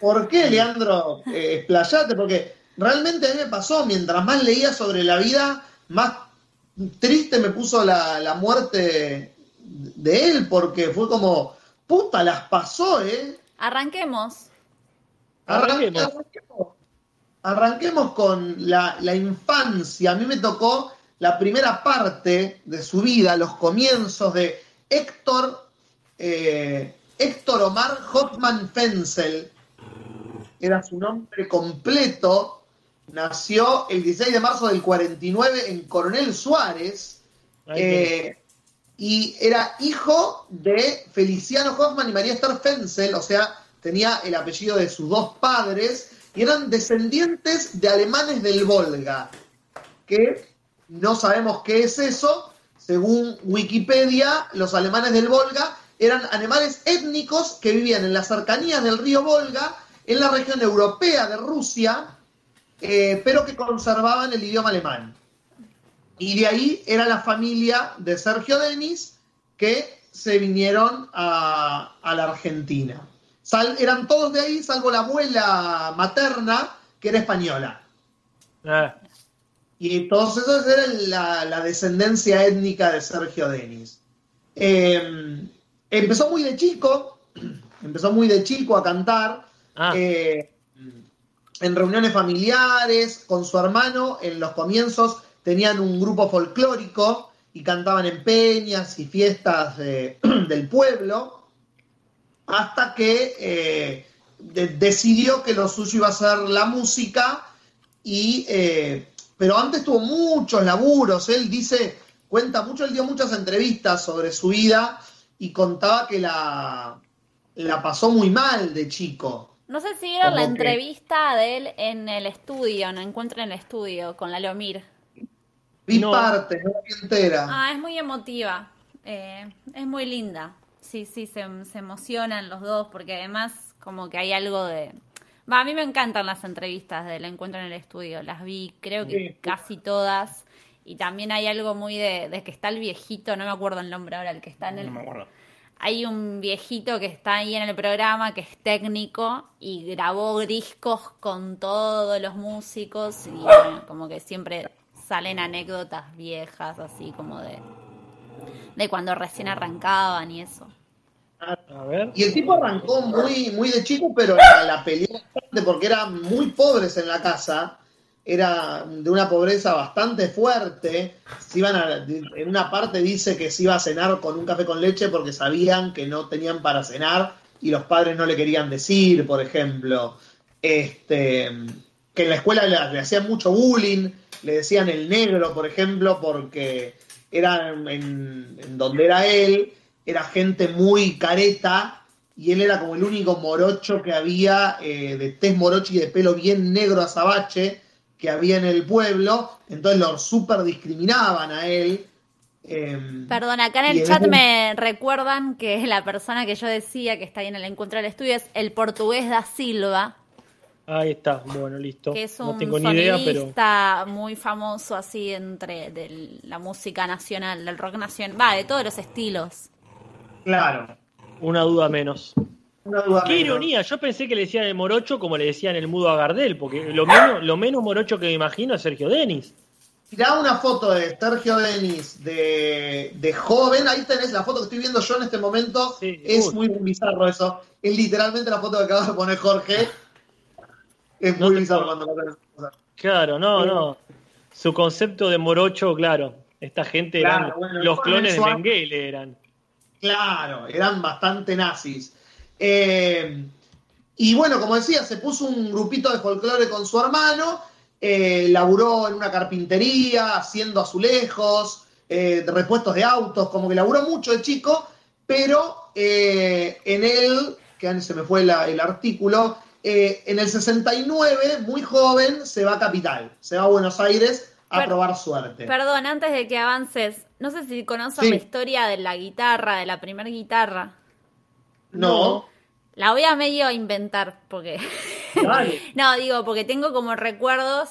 ¿Por qué, Leandro? Eh, explayate, porque realmente a mí me pasó, mientras más leía sobre la vida, más triste me puso la, la muerte de él, porque fue como, puta, las pasó, ¿eh? Arranquemos. Arranquemos. Arranquemos, arranquemos con la, la infancia. A mí me tocó la primera parte de su vida, los comienzos de Héctor, eh, Héctor Omar Hoffman Fenzel, era su nombre completo, nació el 16 de marzo del 49 en Coronel Suárez, eh, y era hijo de Feliciano Hoffman y María Esther Fenzel, o sea, tenía el apellido de sus dos padres, y eran descendientes de alemanes del Volga, que no sabemos qué es eso, según Wikipedia, los alemanes del Volga eran alemanes étnicos que vivían en las cercanías del río Volga, en la región europea de Rusia, eh, pero que conservaban el idioma alemán. Y de ahí era la familia de Sergio Denis que se vinieron a la Argentina. Sal- eran todos de ahí, salvo la abuela materna, que era española. Ah, Y todos esos eran la, la descendencia étnica de Sergio Denis. Eh, empezó muy de chico, empezó muy de chico a cantar. ah, eh, en reuniones familiares, con su hermano, en los comienzos tenían un grupo folclórico y cantaban en peñas y fiestas de- del pueblo, hasta que eh, de- decidió que lo suyo iba a ser la música, y, eh, pero antes tuvo muchos laburos, él dice, cuenta mucho, él dio muchas entrevistas sobre su vida y contaba que la, la pasó muy mal de chico. No sé si vieron la que- entrevista de él en el estudio, no encuentro en el estudio con la Lomir. Vi No. parte, no la vi entera. Ah, es muy emotiva. eh, es muy linda. Sí, sí, se, se emocionan los dos porque además como que hay algo de... Va, a mí me encantan las entrevistas del encuentro en el estudio. Las vi, creo que Sí. casi todas. Y también hay algo muy de, de que está el viejito, no me acuerdo el nombre ahora, el que está en el... No me acuerdo. Hay un viejito que está ahí en el programa que es técnico y grabó discos con todos los músicos y bueno, como que siempre salen anécdotas viejas así como de de cuando recién arrancaban y eso. Y el tipo arrancó muy, muy de chico, pero la, la peleó bastante porque eran muy pobres en la casa. Era de una pobreza bastante fuerte. Se iban en una parte dice que se iba a cenar con un café con leche porque sabían que no tenían para cenar y los padres no le querían decir, por ejemplo. Este, que en la escuela le, hacían mucho bullying, le decían el negro, por ejemplo, porque era en donde era él, era gente muy careta y él era como el único morocho que había, eh, de tez morocho y de pelo bien negro azabache que había en el pueblo, entonces lo súper discriminaban a él. eh, Perdón, acá en el en chat ese- me recuerdan que la persona que yo decía que está ahí en el encuentro del estudio es el portugués da Silva, Ahí está, bueno, listo. que es no un tengo ni idea, pero. sonidista muy famoso así entre de la música nacional, del rock nacional, va, de todos los estilos. Claro. Una duda menos. Una duda Qué menos. ironía, yo pensé que le decían el morocho como le decían el mudo a Gardel, porque lo menos, lo menos morocho que me imagino es Sergio Denis. Mirá una foto de Sergio Denis de, de joven. Ahí tenés la foto que estoy viendo yo en este momento. Sí, es uy. muy bizarro eso. Es literalmente la foto que acaba de poner Jorge. Es No muy bizarro puedo- cuando lo. Claro, no, Sí. no. Su concepto de morocho, claro. Esta gente Claro, eran bueno, los clones de Mengele eran. Claro, eran bastante nazis. Eh, y bueno, como decía, se puso un grupito de folclore con su hermano, eh, laburó en una carpintería, haciendo azulejos, eh, repuestos de autos, como que laburó mucho de chico, pero eh, en él, que se me fue la- el artículo, eh, en el 69, muy joven, se va a Capital, se va a Buenos Aires a Per- probar suerte. Perdón, antes de que avances, no sé si conocen Sí. la historia de la guitarra, de la primera guitarra. no, La voy a medio inventar, porque... dale. No, digo, porque tengo como recuerdos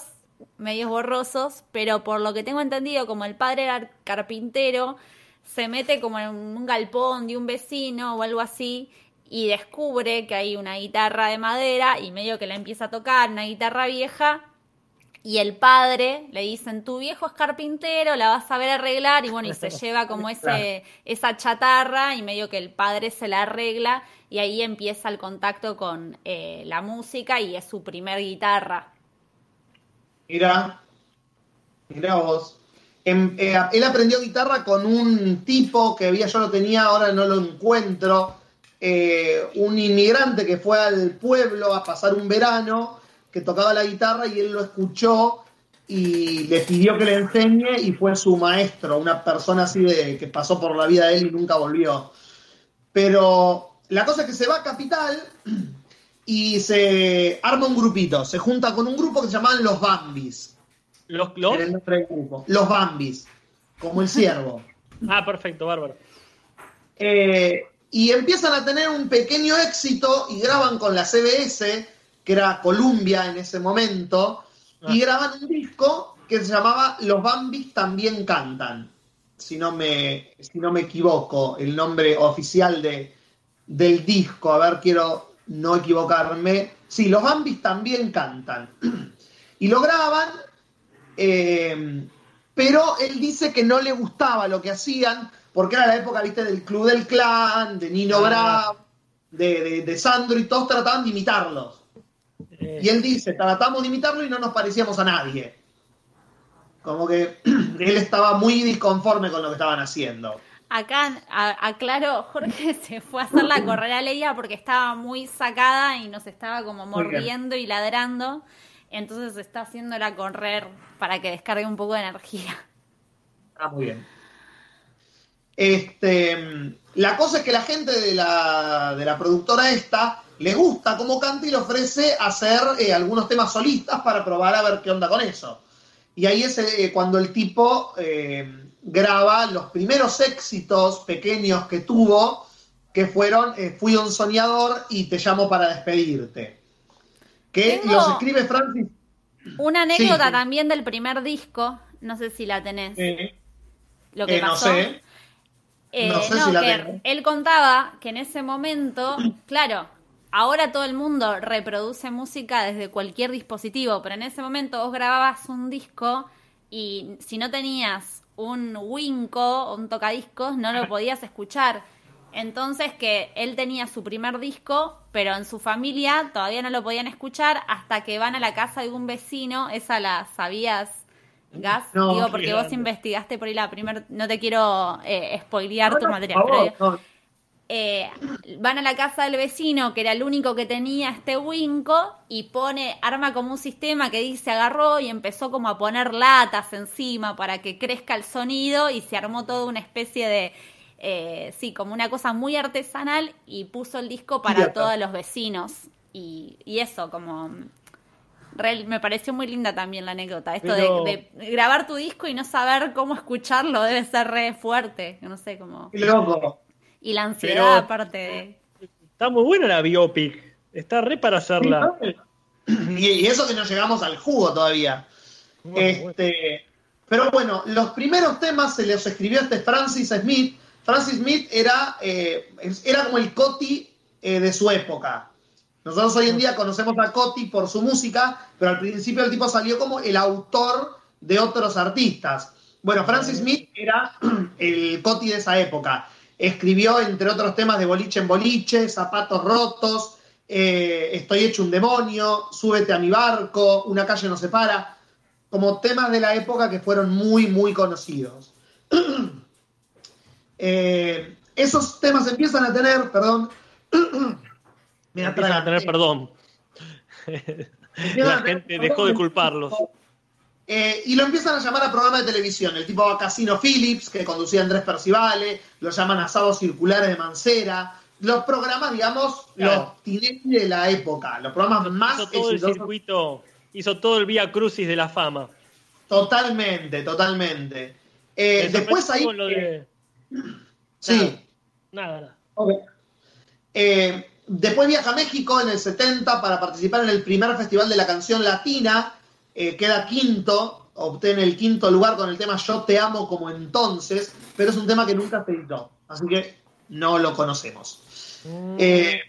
medios borrosos, pero por lo que tengo entendido, como el padre era carpintero, se mete como en un galpón de un vecino o algo así y descubre que hay una guitarra de madera y medio que la empieza a tocar, una guitarra vieja, y el padre le dicen, tu viejo es carpintero, la vas a ver arreglar, y bueno, y se lleva como ese, esa chatarra, y medio que el padre se la arregla, y ahí empieza el contacto con eh, la música, y es su primer guitarra. Mira, mira vos. Em- eh, él aprendió guitarra con un tipo que había, yo lo tenía, ahora no lo encuentro, eh, un inmigrante que fue al pueblo a pasar un verano, que tocaba la guitarra y él lo escuchó y le pidió que le enseñe y fue su maestro, una persona así de que pasó por la vida de él y nunca volvió. Pero la cosa es que se va a Capital y se arma un grupito, se junta con un grupo que se llamaban Los Bambis. ¿Los, los? El nombre del grupo. Los Bambis, como el ciervo. Ah, perfecto, bárbaro. Eh, y empiezan a tener un pequeño éxito y graban con la CBS, que era Columbia en ese momento, y graban un disco que se llamaba Los Bambis también cantan, si no me, si no me equivoco, el nombre oficial de, del disco. A ver, quiero no equivocarme. Sí, Los Bambis también cantan. Y lo graban, eh, pero él dice que no le gustaba lo que hacían, porque era la época, viste, del Club del Clan, de Nino Ah. Bravo, de, de- de Sandro, y todos trataban de imitarlos. Y él dice, tratamos de imitarlo y no nos parecíamos a nadie. Como que él estaba muy disconforme con lo que estaban haciendo. Acá a- aclaro, Jorge se fue a hacer la correa a Leia porque estaba muy sacada y nos estaba como mordiendo y ladrando. Entonces está haciéndola correr para que descargue un poco de energía. Ah, muy bien. Este, la cosa es que la gente de la, de la productora esta le gusta cómo canta y le ofrece hacer eh, algunos temas solistas para probar a ver qué onda con eso. Y ahí es eh, cuando el tipo eh, graba los primeros éxitos pequeños que tuvo, que fueron Fui un soñador y Te llamo para despedirte. Que Tengo- los escribe Francis. Una anécdota sí. también del primer disco, no sé si la tenés, lo que eh, no pasó. sé. No sé no, si la que tengo. él contaba que en ese momento, claro, ahora todo el mundo reproduce música desde cualquier dispositivo, pero en ese momento vos grababas un disco y si no tenías un Winco o un tocadiscos no lo podías escuchar. Entonces que él tenía su primer disco, pero en su familia todavía no lo podían escuchar hasta que van a la casa de un vecino, esa la sabías, Gas, No, digo porque vos investigaste por ahí la primer, no te quiero eh, spoilear tu No, material, pero. Eh, van a la casa del vecino, que era el único que tenía este Winco, y pone, arma como un sistema que dice, agarró y empezó como a poner latas encima para que crezca el sonido, y se armó toda una especie de, eh, sí, como una cosa muy artesanal, y puso el disco para todos los vecinos. Y, y eso, como... real- me pareció muy linda también la anécdota. Esto Pero- de, de grabar tu disco y no saber cómo escucharlo debe ser re fuerte. No sé. Qué loco. Y la ansiedad, Pero- aparte de. Está muy buena la biopic. Está re para hacerla. Y, y eso que no llegamos al jugo todavía. Bueno, bueno. Este, pero bueno, los primeros temas se los escribió este Francis Smith. Francis Smith era, eh, era como el Coti eh, de su época. Nosotros hoy en día conocemos a Coti por su música, pero al principio el tipo salió como el autor de otros artistas. Bueno, Francis Smith era el Coti de esa época. Escribió, entre otros temas, de boliche en boliche, zapatos rotos, eh, estoy hecho un demonio, súbete a mi barco, una calle no se para, como temas de la época que fueron muy, muy conocidos. Eh, esos temas empiezan a tener, perdón, me Empiezan a tener perdón. La gente dejó de culparlos. Eh, y lo empiezan a llamar a programa de televisión. El tipo Casino Phillips, que conducía Andrés Percivale, lo llaman Asados Circulares de Mancera. Los programas, digamos, Claro. los Tinelli de la época, los programas más Hizo todo el circuito, hizo todo el Vía Crucis de la fama. Totalmente, totalmente. Eh, después ahí. lo de- Sí. Nada, nada. Ok. Eh, después viaja a México en el 70 para participar en el primer festival de la canción latina. Eh, queda quinto, obtiene el quinto lugar con el tema Yo te amo como entonces, pero es un tema que nunca se editó, así que no lo conocemos. Eh,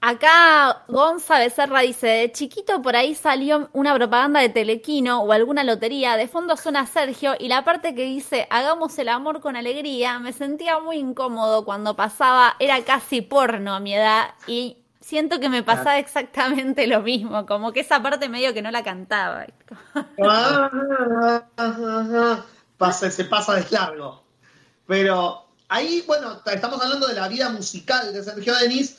Acá Gonza Becerra dice, de chiquito por ahí salió una propaganda de Telequino o alguna lotería, de fondo suena Sergio y la parte que dice, hagamos el amor con alegría, me sentía muy incómodo cuando pasaba, era casi porno a mi edad y siento que me pasaba exactamente lo mismo, como que esa parte medio que no la cantaba. pasa- se pasa de largo. Pero ahí, bueno, estamos hablando de la vida musical de Sergio Denis,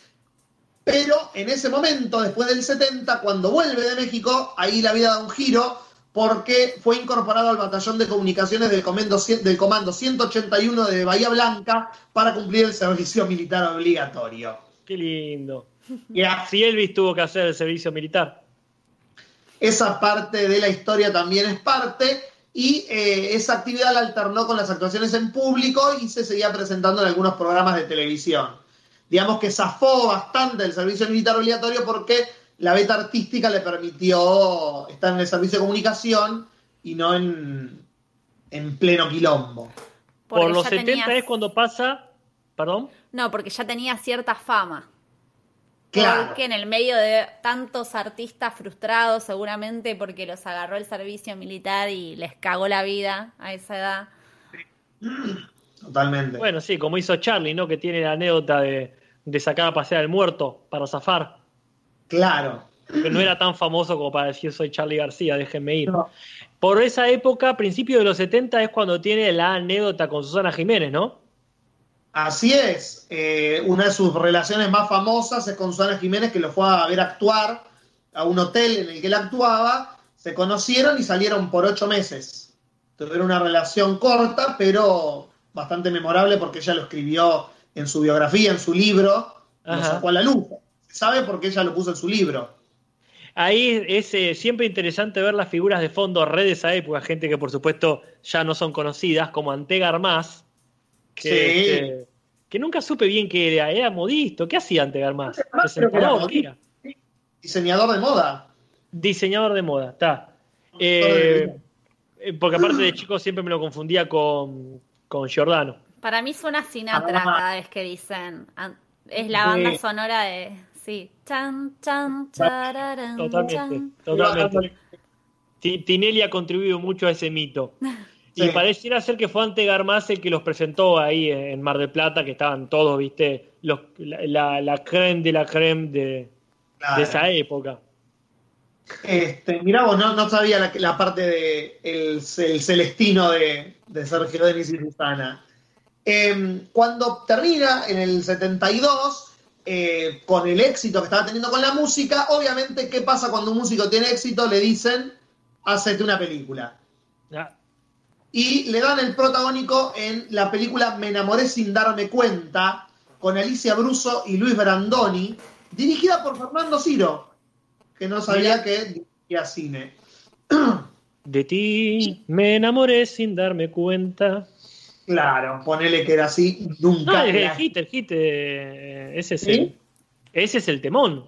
pero en ese momento, después del 70, cuando vuelve de México, ahí la vida da un giro porque fue incorporado al batallón de comunicaciones del comando, cien- del comando 181 de Bahía Blanca para cumplir el servicio militar obligatorio. Qué lindo. Y Elvis tuvo que hacer el servicio militar. Esa parte de la historia también es parte y eh, esa actividad la alternó con las actuaciones en público y se seguía presentando en algunos programas de televisión. Digamos que zafó bastante del servicio militar obligatorio porque la beta artística le permitió estar en el servicio de comunicación y no en, en pleno quilombo. Por los ya 70 tenía- es cuando pasa. Perdón. No, porque ya tenía cierta fama. Claro. Porque en el medio de tantos artistas frustrados, seguramente porque los agarró el servicio militar y les cagó la vida a esa edad. Totalmente. Bueno, sí, como hizo Charlie, ¿no? Que tiene la anécdota de, de sacar a pasear al muerto para zafar. Claro. Que no era tan famoso como para decir soy Charlie García, déjenme ir. No. Por esa época, principio de los 70, es cuando tiene la anécdota con Susana Jiménez, ¿no? Así es. Eh, una de sus relaciones más famosas es con Susana Jiménez, que lo fue a ver actuar a un hotel en el que él actuaba. Se conocieron y salieron por ocho meses. Tuvieron una relación corta, pero bastante memorable porque ella lo escribió en su biografía, en su libro, lo sacó a la luz. Se sabe porque ella lo puso en su libro. Ahí es eh, siempre interesante ver las figuras de fondo red de esa época, gente que por supuesto ya no son conocidas, como Antega Armás, que, Sí. este, que nunca supe bien qué era, era modisto, ¿qué hacía Antega Armás? Armás creo que era Presentador, ¿qué era? Diseñador de moda. Diseñador de moda, está. Eh, eh, porque aparte de chico siempre me lo confundía con, con Giordano. Para mí suena Sinatra Ah. cada vez que dicen. an- Es la banda sonora de. Sí. Chan, chan, chararán, Totalmente, chan. totalmente. Ti- Tinelli ha contribuido mucho a ese mito. Y Sí. pareciera ser que fue Ante Armás el que los presentó ahí en Mar del Plata, que estaban todos, viste, los, la, la, la creme de la creme de, Claro. de esa época. Este, mirá vos, no, no sabía la, la parte de el, el celestino de, de Sergio Denis y Susana. Eh, cuando termina en el 72, eh, con el éxito que estaba teniendo con la música, obviamente, ¿qué pasa cuando un músico tiene éxito? Le dicen, hacete una película. Ah, Y le dan el protagónico en la película Me enamoré sin darme cuenta, con Alicia Bruso y Luis Brandoni, dirigida por Fernando Ciro, que no sabía que dirigía cine. De ti me enamoré sin darme cuenta. Claro, ponele que era así, nunca. No, es la- el hit, el hit. eh, ese, es ¿Sí? el, ese es el temón.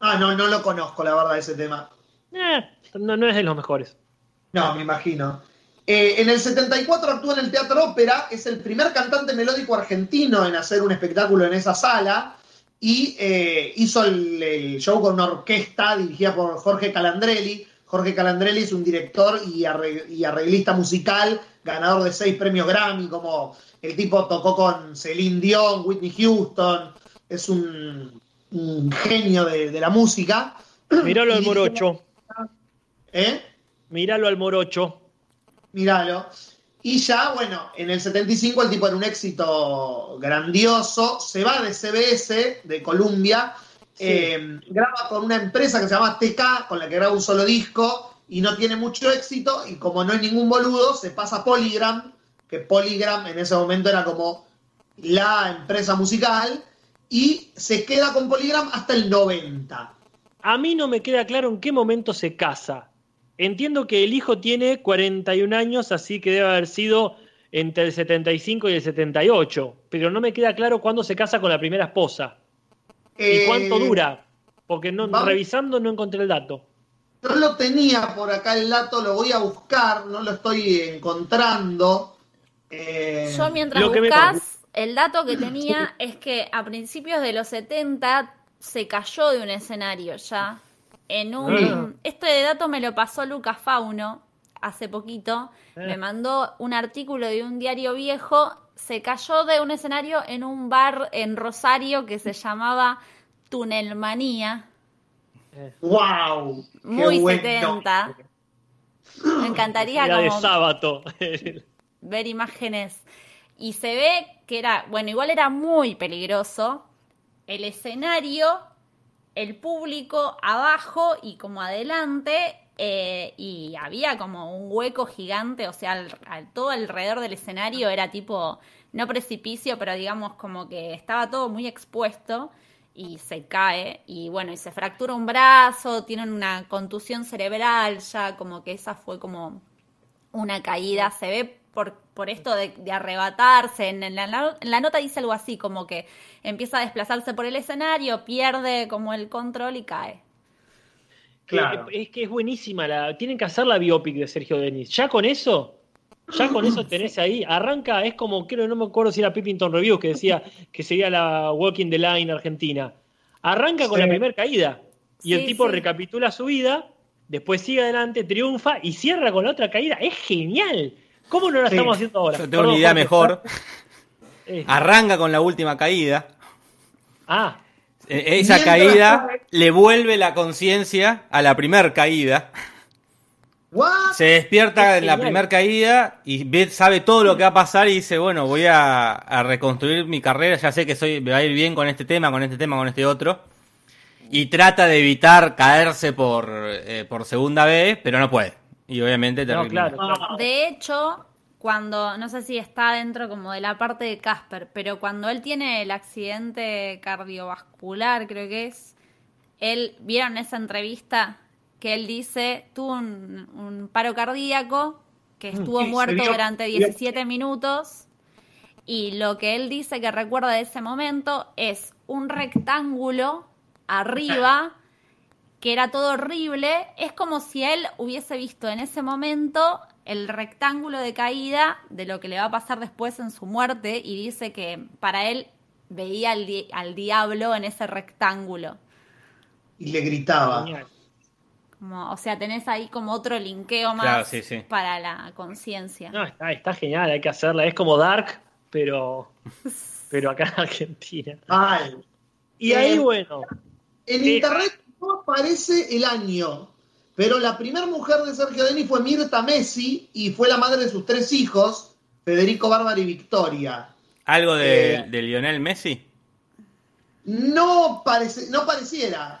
Ah, no, no lo conozco, la verdad, ese tema. Eh, no, no es de los mejores. No, me imagino. Eh, en el 74 actúa en el Teatro Ópera, es el primer cantante melódico argentino en hacer un espectáculo en esa sala y eh, hizo el, el show con una orquesta dirigida por Jorge Calandrelli. Jorge Calandrelli es un director y, arreg- y arreglista musical, ganador de seis premios Grammy, como el tipo tocó con Celine Dion, Whitney Houston, es un, un genio de, de la música. Míralo al morocho. ¿Eh? Míralo al morocho. Míralo. Y ya, bueno, en el 75 el tipo era un éxito grandioso, se va de CBS, de Columbia, eh, graba con una empresa que se llama TK, con la que graba un solo disco, y no tiene mucho éxito, y como no hay ningún boludo, se pasa a Polygram, que Polygram en ese momento era como la empresa musical, y se queda con Polygram hasta el 90. A mí no me queda claro en qué momento se casa. Entiendo que el hijo tiene 41 años, así que debe haber sido entre el 75 y el 78, pero no me queda claro cuándo se casa con la primera esposa y Eh, cuánto dura, porque no, vamos- revisando no encontré el dato. No lo tenía por acá el dato, lo voy a buscar, no lo estoy encontrando. Eh, Yo mientras Lo que me buscas, el dato que tenía es que a principios de los 70 se cayó de un escenario ya. En un, Ah. Este dato me lo pasó Lucas Fauno hace poquito. Eh. Me mandó un artículo de un diario viejo. Se cayó de un escenario en un bar en Rosario que se llamaba Tunelmanía. ¡Wow! Qué Muy buen 70. Me encantaría Era de como sábado. ver imágenes. Y se ve que era, bueno, igual era muy peligroso. El escenario, el público abajo y como adelante. eh, y había como un hueco gigante, o sea, al- al- todo alrededor del escenario era tipo, no precipicio, pero digamos como que estaba todo muy expuesto y se cae y bueno, y se fractura un brazo, tienen una contusión cerebral, ya como que esa fue como una caída, se ve por, por esto de, de arrebatarse, en, en la, en la nota dice algo así, como que empieza a desplazarse por el escenario, pierde como el control y cae. que Claro. es que es buenísima. La, tienen que hacer la biopic de Sergio Denis. Ya con eso, ya con eso tenés ahí. Arranca, es como, creo, no me acuerdo si era Pippington Reviews que decía que sería la Walking the Line argentina. Arranca con Sí. la primera caída. Y el tipo sí. recapitula su vida, después sigue adelante, triunfa y cierra con la otra caída. Es genial. ¿Cómo no la Sí. estamos haciendo ahora? Yo tengo Perdón, una idea Jorge. mejor. Eh, Arranca con la última caída. ah, Eh, Esa Mientras caída corre- le vuelve la conciencia a la primer caída. ¿What? Se despierta Es en la primera caída y ve- sabe todo lo que va a pasar y dice, bueno, voy a, a reconstruir mi carrera, ya sé que soy, me va a ir bien con este tema, con este tema, con este otro. Y trata de evitar caerse por, eh, por segunda vez, pero no puede. Y obviamente no, termina. claro. claro. De hecho, cuando, no sé si está dentro como de la parte de Casper, pero cuando él tiene el accidente cardiovascular, creo que es, él, ¿vieron esa entrevista que él dice, tuvo un, un paro cardíaco, que estuvo Sí, se muerto durante 17 minutos, y lo que él dice que recuerda de ese momento es un rectángulo arriba que era todo horrible, es como si él hubiese visto en ese momento el rectángulo de caída de lo que le va a pasar después en su muerte y dice que para él veía al, di- al diablo en ese rectángulo. Y le gritaba. Como, o sea, tenés ahí como otro linkeo más Claro, sí, sí. para la conciencia. No, está, está genial, hay que hacerla. Es como Dark, pero, pero acá en Argentina. Ay. Y ahí, Eh, bueno, En internet no aparece el año, pero la primera mujer de Sergio Denis fue Mirta Messi y fue la madre de sus tres hijos, Federico, Bárbara y Victoria. ¿Algo de, Eh. de Lionel Messi? No, parece, no pareciera.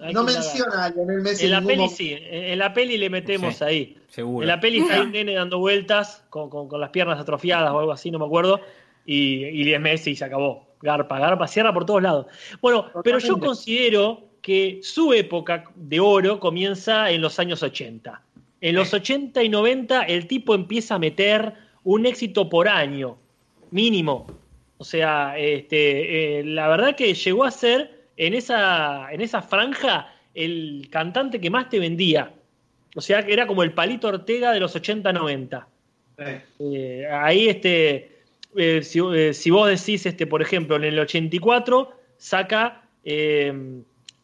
hay no menciona a Lionel Messi. En la peli momento. sí, en la peli le metemos Sí. ahí. Seguro. En la peli está un nene dando vueltas con, con- con las piernas atrofiadas o algo así, no me acuerdo. Y, y es Messi y se acabó. Garpa, garpa, cierra por todos lados. Bueno, pero yo considero que su época de oro comienza en los años 80. En los 80 y 90 el tipo empieza a meter un éxito por año, mínimo. O sea, este, eh, la verdad que llegó a ser en esa, en esa franja el cantante que más te vendía. O sea, que era como el palito Ortega de los 80-90. Eh, ahí, este, eh, si, si vos decís, este, por ejemplo, en el 84 saca eh,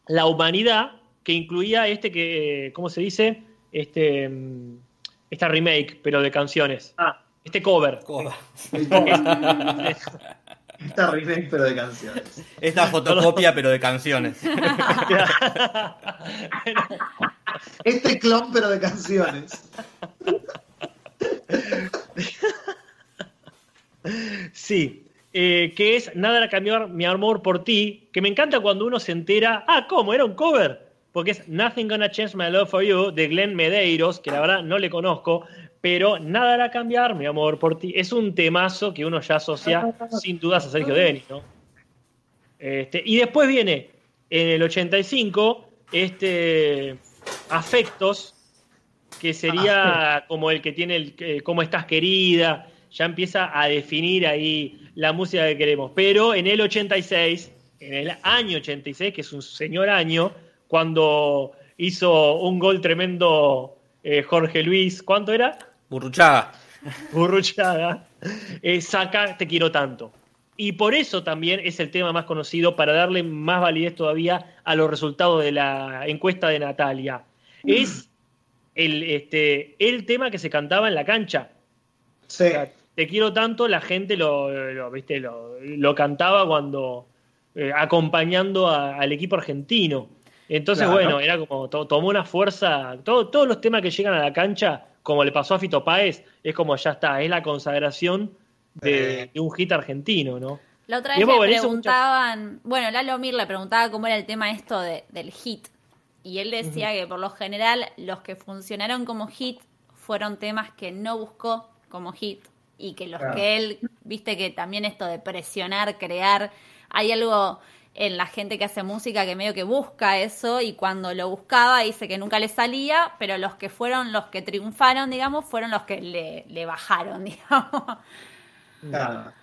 La Humanidad, que incluía este que, ¿cómo se dice? Este, mm, esta remake, pero de canciones. Ah. Este cover. Esta remake, pero de canciones. Esta fotocopia, pero de canciones. Este clon, pero de canciones. Sí, eh, que es Nada a cambiar mi amor por ti, que me encanta cuando uno se entera, ah, ¿cómo? ¿Era un cover? Porque es Nothing Gonna Change My Love for You de Glenn Medeiros, que la verdad no le conozco, pero Nada hará cambiar mi amor por ti. Es un temazo que uno ya asocia sin dudas a Sergio Denis, ¿no? Este, y después viene en el 85 este Afectos, que sería como el que tiene el eh, cómo estás querida, ya empieza a definir ahí la música que queremos. Pero en el 86, en el año 86, que es un señor año, cuando hizo un gol tremendo eh, Jorge Luis, ¿cuánto era? Burruchaga. Burruchaga, eh, saca Te quiero tanto. Y por eso también es el tema más conocido para darle más validez todavía a los resultados de la encuesta de Natalia. Es el, este, el tema que se cantaba en la cancha. Sí. O sea, te quiero tanto, la gente lo, lo, ¿viste? lo, lo cantaba cuando eh, acompañando a- al equipo argentino. Entonces, Claro. bueno, era como to- tomó una fuerza. todo- todos los temas que llegan a la cancha, como le pasó a Fito Páez, es como ya está, es la consagración de, Eh. de un hit argentino, ¿no? La otra vez le preguntaban, bueno, Lalo Mir le preguntaba cómo era el tema esto de- del hit. Y él decía que por lo general los que funcionaron como hit fueron temas que no buscó como hit. Y que los Claro. que él, viste que también esto de presionar, crear, hay algo en la gente que hace música que medio que busca eso y cuando lo buscaba dice que nunca le salía, pero los que fueron los que triunfaron, digamos, fueron los que le, le bajaron, digamos. Claro.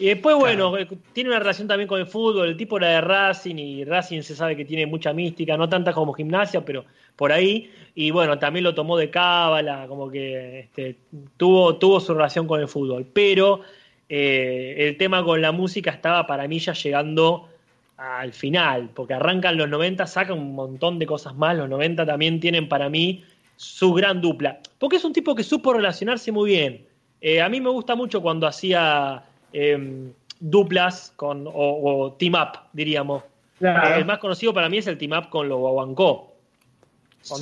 Y después, bueno, eh, tiene una relación también con el fútbol. El tipo era de Racing y Racing se sabe que tiene mucha mística, no tanta como gimnasia, pero por ahí. Y bueno, también lo tomó de cábala, como que este, tuvo, tuvo su relación con el fútbol. Pero eh, el tema con la música estaba para mí ya llegando al final, porque arrancan los 90, sacan un montón de cosas más. Los 90 también tienen para mí su gran dupla. Porque es un tipo que supo relacionarse muy bien. Eh, a mí me gusta mucho cuando hacía eh, duplas con, o, o, team up, diríamos. Claro. El más conocido para mí es el team up con los Guaguancó. Sí.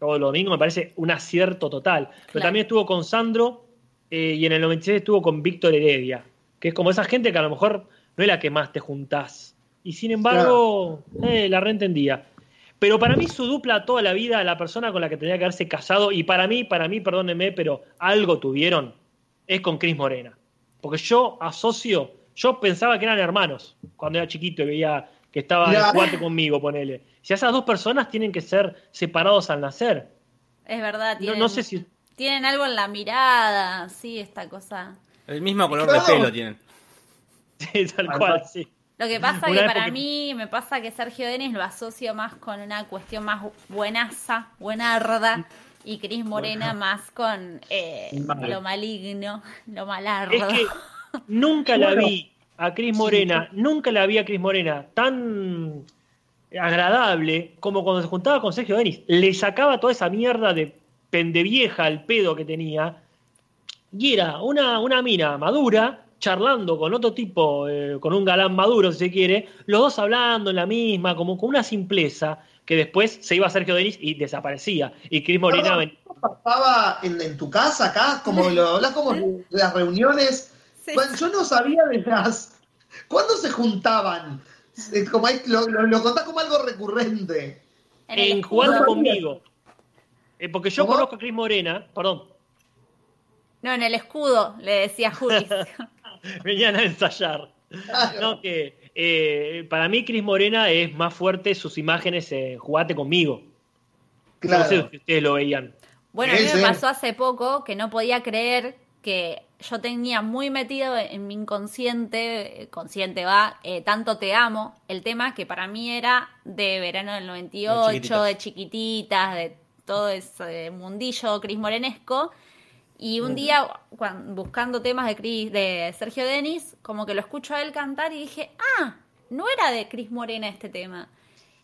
Todo el domingo me parece un acierto total. Pero Claro. también estuvo con Sandro eh, y en el 96 estuvo con Víctor Heredia, que es como esa gente que a lo mejor no es la que más te juntás. Y sin embargo, eh, la reentendía. Pero para mí su dupla toda la vida, la persona con la que tenía que haberse casado, y para mí, para mí, perdónenme, pero algo tuvieron, es con Cris Morena. Porque yo asocio, yo pensaba que eran hermanos cuando era chiquito y veía que estaban Mirá. jugando conmigo, ponele. Si esas dos personas tienen que ser separados al nacer. Es verdad, No, tienen, no sé si. tienen algo en la mirada, sí, esta cosa. El mismo color Claro. de pelo tienen. Sí, tal cual, sí. Lo que pasa Una que para época- mí, me pasa que Sergio Denis lo asocio más con una cuestión más buenaza, buenarda, y Cris Morena más con eh, Mal. lo maligno, lo malardo. Es que nunca la Bueno. vi a Cris Morena, nunca la vi a Cris Morena tan agradable como cuando se juntaba con Sergio Denis. Le sacaba toda esa mierda de pendevieja al pedo que tenía. Y era una, una mina madura, charlando con otro tipo, eh, con un galán maduro, si se quiere, los dos hablando en la misma, como con una simpleza, que después se iba a Sergio Denis y desaparecía. Y Cris Morena Perdón, ven- ¿esto pasaba en, en tu casa acá? Como lo hablas como de las reuniones. Sí. Bueno, yo no sabía de las. ¿Cuándo se juntaban? Es como lo, lo, lo contás como algo recurrente. En jugando No conmigo. Eh, porque yo ¿Cómo? conozco a Cris Morena, perdón, No, en el escudo, le decía Juli. venían a ensayar. Claro. No, que eh, para mí Cris Morena es más fuerte sus imágenes en Jugate conmigo. Claro. No sé si ustedes lo veían. Bueno, a mí me pasó hace poco que no podía creer que yo tenía muy metido en mi inconsciente, eh, consciente va, eh, tanto te amo, el tema que para mí era de verano del De 98, chiquititas. de chiquititas, de todo ese mundillo Cris Morenesco. Y un día, buscando temas de, Cris- de Sergio Denis, como que lo escucho a él cantar y dije, ah, no era de Cris Morena este tema.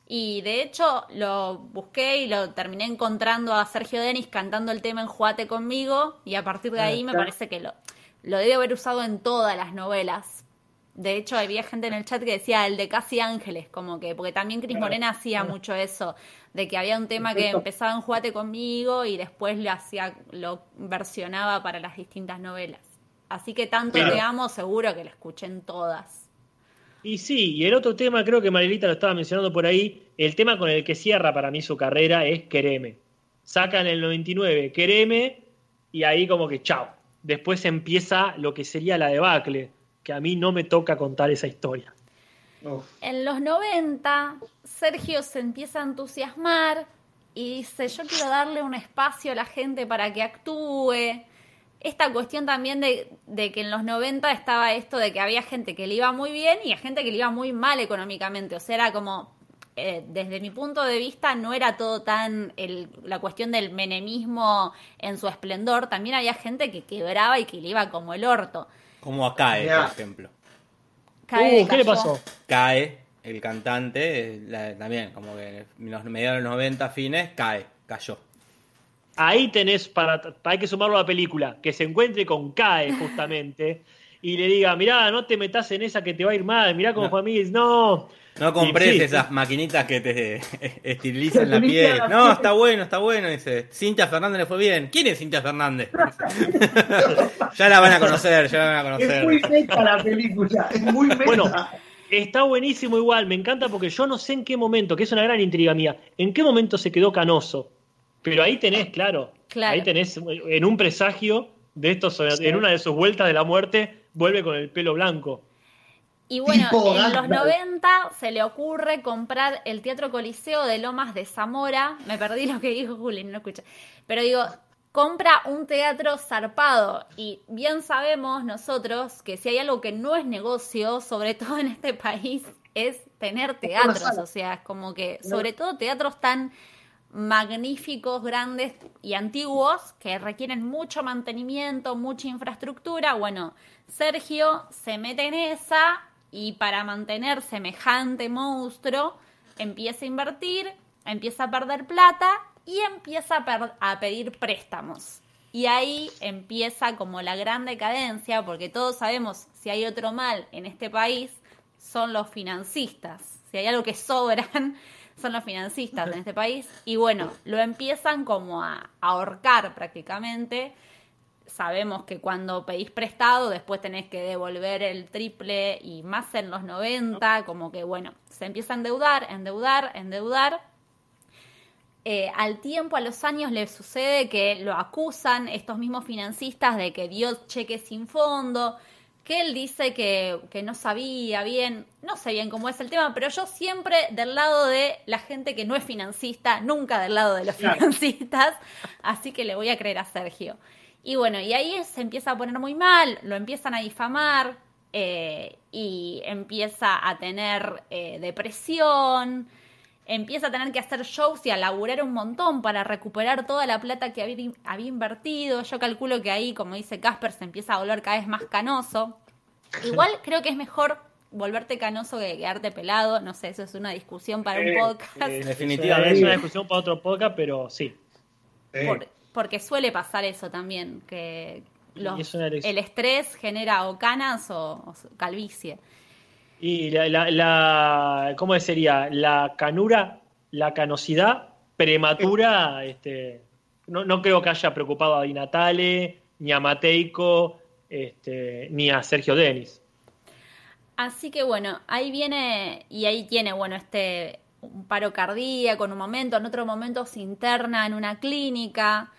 Y de hecho lo busqué y lo terminé encontrando a Sergio Denis cantando el tema en Juate conmigo y a partir de ahí me parece que lo, lo debe haber usado en todas las novelas. De hecho había gente en el chat que decía el de Casi Ángeles, como que, porque también Cris Morena hacía mucho eso, de que había un tema que empezaba en Juate conmigo y después lo hacía, lo versionaba para las distintas novelas. Así que tanto Claro. te amo, seguro que lo escuché en todas. Y sí, y el otro tema, creo que Marilita lo estaba mencionando por ahí, el tema con el que cierra para mí su carrera es Quereme. Sacan el 99 Quereme y ahí como que chao. Después empieza lo que sería la debacle, que a mí no me toca contar esa historia. Uf. En los 90, Sergio se empieza a entusiasmar y dice, yo quiero darle un espacio a la gente para que actúe. Esta cuestión también de, de que en los 90 estaba esto de que había gente que le iba muy bien y a gente que le iba muy mal económicamente. O sea, era como, eh, desde mi punto de vista, no era todo tan el- la cuestión del menemismo en su esplendor. También había gente que quebraba y que le iba como el orto. Como a Cae, por ejemplo. Cae Uh, ¿Qué le pasó? Cae, el cantante, la- también, como que en los mediados de los 90 fines, cae, cayó. Ahí tenés para, hay que sumarlo a la película, que se encuentre con Cae justamente y le diga, mirá, no te metas en esa que te va a ir mal, mirá cómo No. fue a mí, no. No compres sí. esas maquinitas que te esterilizan la piel. la No, piel. está bueno, está bueno. Dice, Cintia Fernández le fue bien. ¿Quién es Cintia Fernández? ya la van a conocer, ya la van a Es muy conocer. meta la película, es muy meta. Bueno, está buenísimo igual, me encanta porque yo no sé en qué momento, que es una gran intriga mía, en qué momento se quedó canoso. Pero ahí tenés, claro, Claro. ahí tenés en un presagio de estos, en una de sus vueltas de la muerte, vuelve con el pelo blanco. Y bueno, Tipo en los Gandalf. 90 se le ocurre comprar el Teatro Coliseo de Lomas de Zamora. Me perdí lo que dijo Juli, no escuché. Pero digo, compra un teatro zarpado y bien sabemos nosotros que si hay algo que no es negocio, sobre todo en este país, es tener teatros, o sea, es como que sobre todo teatros tan magníficos, grandes y antiguos que requieren mucho mantenimiento, mucha infraestructura. Bueno, Sergio se mete en esa y para mantener semejante monstruo empieza a invertir, empieza a perder plata y empieza a, a, pedir préstamos. Y ahí empieza como la gran decadencia, porque todos sabemos si hay otro mal en este país, son los financistas. Si hay algo que sobran, son los financistas en este país. Y bueno, lo empiezan como a ahorcar prácticamente. Sabemos que cuando pedís prestado, después tenés que devolver el triple y más en los 90, como que bueno, se empieza a endeudar, endeudar, endeudar. Eh, al tiempo, a los años, le sucede que lo acusan estos mismos financistas de que dio cheques sin fondo, que él dice que, no sabía bien, no sé bien cómo es el tema, pero yo siempre del lado de la gente que no es financista, nunca del lado de los financistas, así que le voy a creer a Sergio. Y bueno, y ahí se empieza a poner muy mal, lo empiezan a difamar eh, y empieza a tener eh, depresión, empieza a tener que hacer shows y a laburar un montón para recuperar toda la plata que había, había invertido. Yo calculo que ahí, como dice Casper, se empieza a volver cada vez más canoso. Igual creo que es mejor volverte canoso que quedarte pelado. No sé, eso es una discusión para un podcast. definitivamente es una discusión para otro podcast, pero sí. Porque suele pasar eso también, que el estrés genera o canas o calvicie. Y la, la, ¿cómo sería? La canura, la canosidad prematura, este, no, no creo que haya preocupado a Di Natale, ni a Mateico, este, ni a Sergio Denis. Así que bueno, ahí viene, y ahí tiene, bueno, este un paro cardíaco en un momento, en otro momento se interna en una clínica,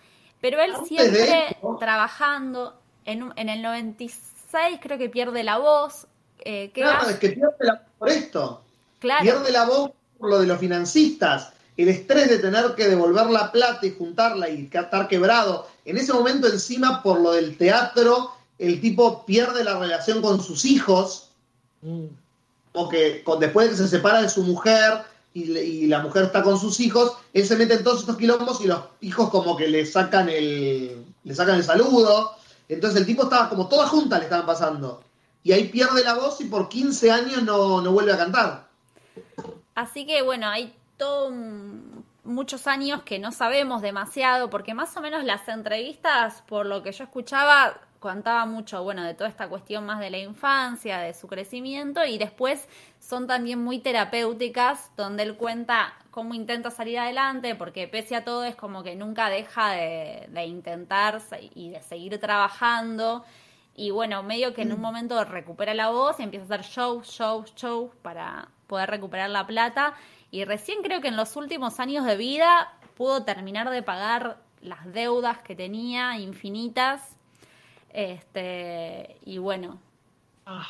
pero él siempre trabajando, en, en el 96 creo que pierde la voz, eh, claro, es que pierde la voz por esto. Pierde la voz por lo de los financistas. El estrés de tener que devolver la plata y juntarla y estar quebrado. En ese momento, encima, por lo del teatro, el tipo pierde la relación con sus hijos. Mm. O que después de que se separa de su mujer y, la mujer está con sus hijos, él se mete en todos estos quilombos y los hijos como que le sacan el, le sacan el saludo. Entonces el tipo estaba como toda junta le estaban pasando y ahí pierde la voz y por 15 años no, vuelve a cantar. Así que bueno, hay todos muchos años que no sabemos demasiado, porque más o menos las entrevistas, por lo que yo escuchaba, contaba mucho, bueno, de toda esta cuestión más de la infancia, de su crecimiento, y después son también muy terapéuticas, donde él cuenta cómo intenta salir adelante, porque pese a todo es como que nunca deja de, de intentar y de seguir trabajando y bueno, medio que en un mm. momento recupera la voz y empieza a hacer show, show, show para poder recuperar la plata. Y recién creo que en los últimos años de vida pudo terminar de pagar las deudas que tenía, infinitas. Este, y bueno, ah.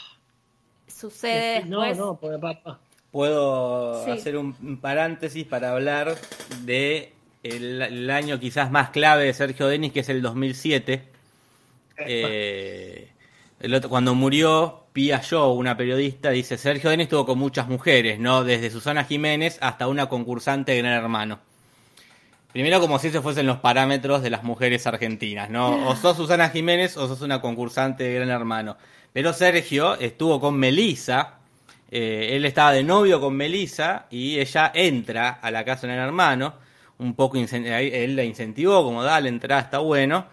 sucede. No, no, papá. Puedo hacer un paréntesis para hablar de el año quizás más clave de Sergio Denis, que es el 2007 eh, el otro, cuando murió Pia Show, una periodista, dice, Sergio Denis estuvo con muchas mujeres, ¿no? Desde Susana Jiménez hasta una concursante de Gran Hermano. Primero como si esos fuesen los parámetros de las mujeres argentinas, ¿no? O sos Susana Jiménez o sos una concursante de Gran Hermano. Pero Sergio estuvo con Melisa, eh, él estaba de novio con Melisa y ella entra a la casa de Gran Hermano, un poco él la incentivó, como dale, entra, está bueno.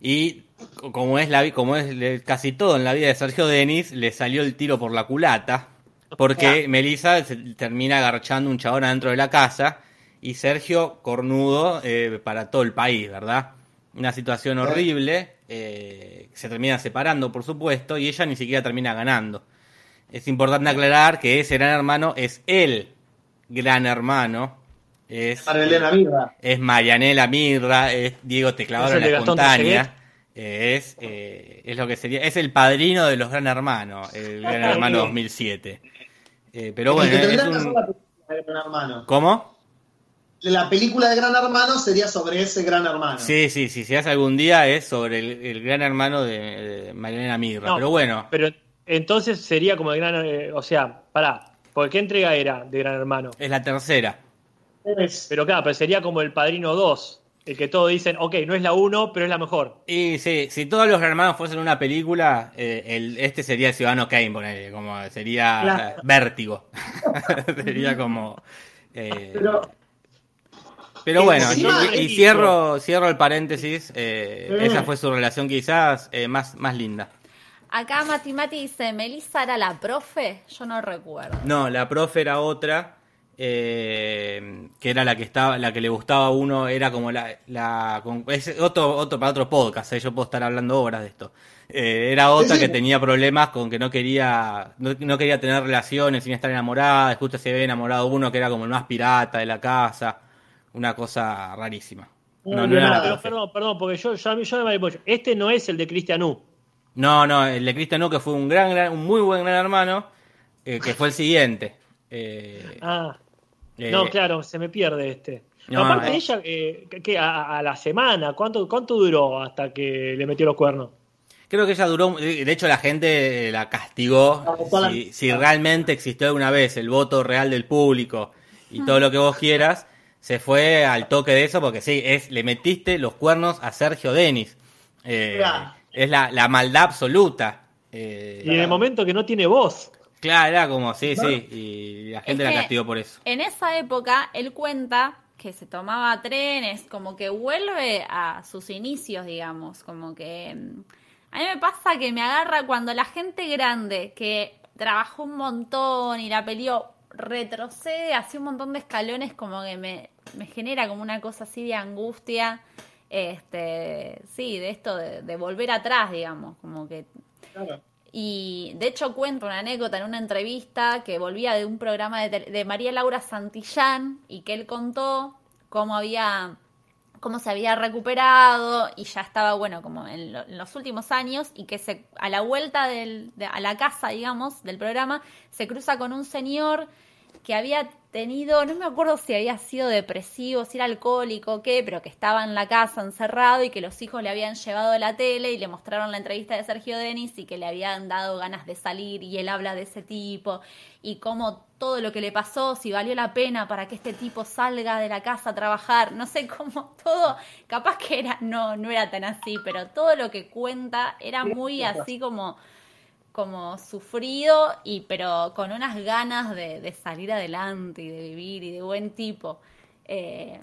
Y como es la como es casi todo en la vida de Sergio Denis, le salió el tiro por la culata. Porque Melissa se termina agarchando un chabón adentro de la casa y Sergio cornudo eh, para todo el país, ¿verdad? Una situación horrible. Eh, se termina separando, por supuesto, y ella ni siquiera termina ganando. Es importante aclarar que ese gran hermano es el gran hermano. Es Marianela Mirra. Es Marianela Mirra, es Diego Teclador en la montaña es, eh, es lo que sería, es el padrino de los Gran Hermanos, el Gran Hermano 2007. Eh, pero bueno, es un... Gran Hermano. ¿Cómo? La película de Gran Hermano sería sobre ese Gran Hermano. Sí, sí, sí, si hace algún día es sobre el, el gran hermano de, de Mariana Mirra. No, pero bueno, Pero entonces sería como el gran. eh, o sea, pará. ¿Por qué entrega era de Gran Hermano? es la tercera. Es- Pero claro, pero sería como el Padrino 2. El que todos dicen, ok, no es la 1, pero es la mejor. Y sí, si todos los hermanos fuesen una película, eh, el, este sería el Ciudadano Kane, ponele, como sería Claro. Vértigo. sería como. eh, pero, Pero bueno, y, y cierro, cierro el paréntesis. eh, Mm. Esa fue su relación quizás eh, más, más linda. Acá Mati Mati dice, ¿Melissa era la profe? Yo no recuerdo. No, la profe era otra, eh, que era la que estaba, la que le gustaba a uno, era como la, la con- es otro, otro para otro podcast, eh, yo puedo estar hablando horas de esto. Eh, era otra sí. que tenía problemas con que no quería, no, no quería tener relaciones sin estar enamorada, justo se había enamorado uno que era como el más pirata de la casa, una cosa rarísima. No, no era la Nada. Pero profe. perdón, perdón, porque yo, yo, yo me pollo. Este no es el de Cristian U. No, no, el de Cristian U, que fue un gran, gran- un muy buen gran hermano, eh, que fue el siguiente. Eh, Ah, eh, no, claro, se me pierde este. No, Aparte eh. ella, que- a, a la semana, ¿cuánto, ¿cuánto duró hasta que le metió los cuernos? Creo que ella duró, de hecho la gente la castigó. Si, si realmente existió alguna vez el voto real del público y todo lo que vos quieras, se fue al toque de eso porque sí, es le metiste los cuernos a Sergio Denis. Eh, Claro. es la, la maldad absoluta. Eh, Y en el momento que no tiene voz. Claro, era como, sí, sí, y la gente Es la castigó por eso. En esa época, él cuenta que se tomaba trenes, como que vuelve a sus inicios, digamos, como que... mm, A mí me pasa que me agarra cuando la gente grande que trabajó un montón y la peleó retrocede hacia un montón de escalones, como que me, me genera como una cosa así de angustia, este, sí, de esto de, de volver atrás, digamos, como que Claro. y de hecho cuento una anécdota en una entrevista que volvía de un programa de, de María Laura Santillán y que él contó cómo había cómo se había recuperado y ya estaba bueno como en, lo- los últimos años y que se a la vuelta del, de- a la casa digamos del programa se cruza con un señor que había tenido, no me acuerdo si había sido depresivo, si era alcohólico o qué, pero que estaba en la casa encerrado y que los hijos le habían llevado a la tele y le mostraron la entrevista de Sergio Denis y que le habían dado ganas de salir y él habla de ese tipo y cómo todo lo que le pasó, si valió la pena para que este tipo salga de la casa a trabajar, no sé cómo todo, capaz que era, no, no era tan así, pero todo lo que cuenta era muy así como como sufrido y pero con unas ganas de, de salir adelante y de vivir y de buen tipo. Eh,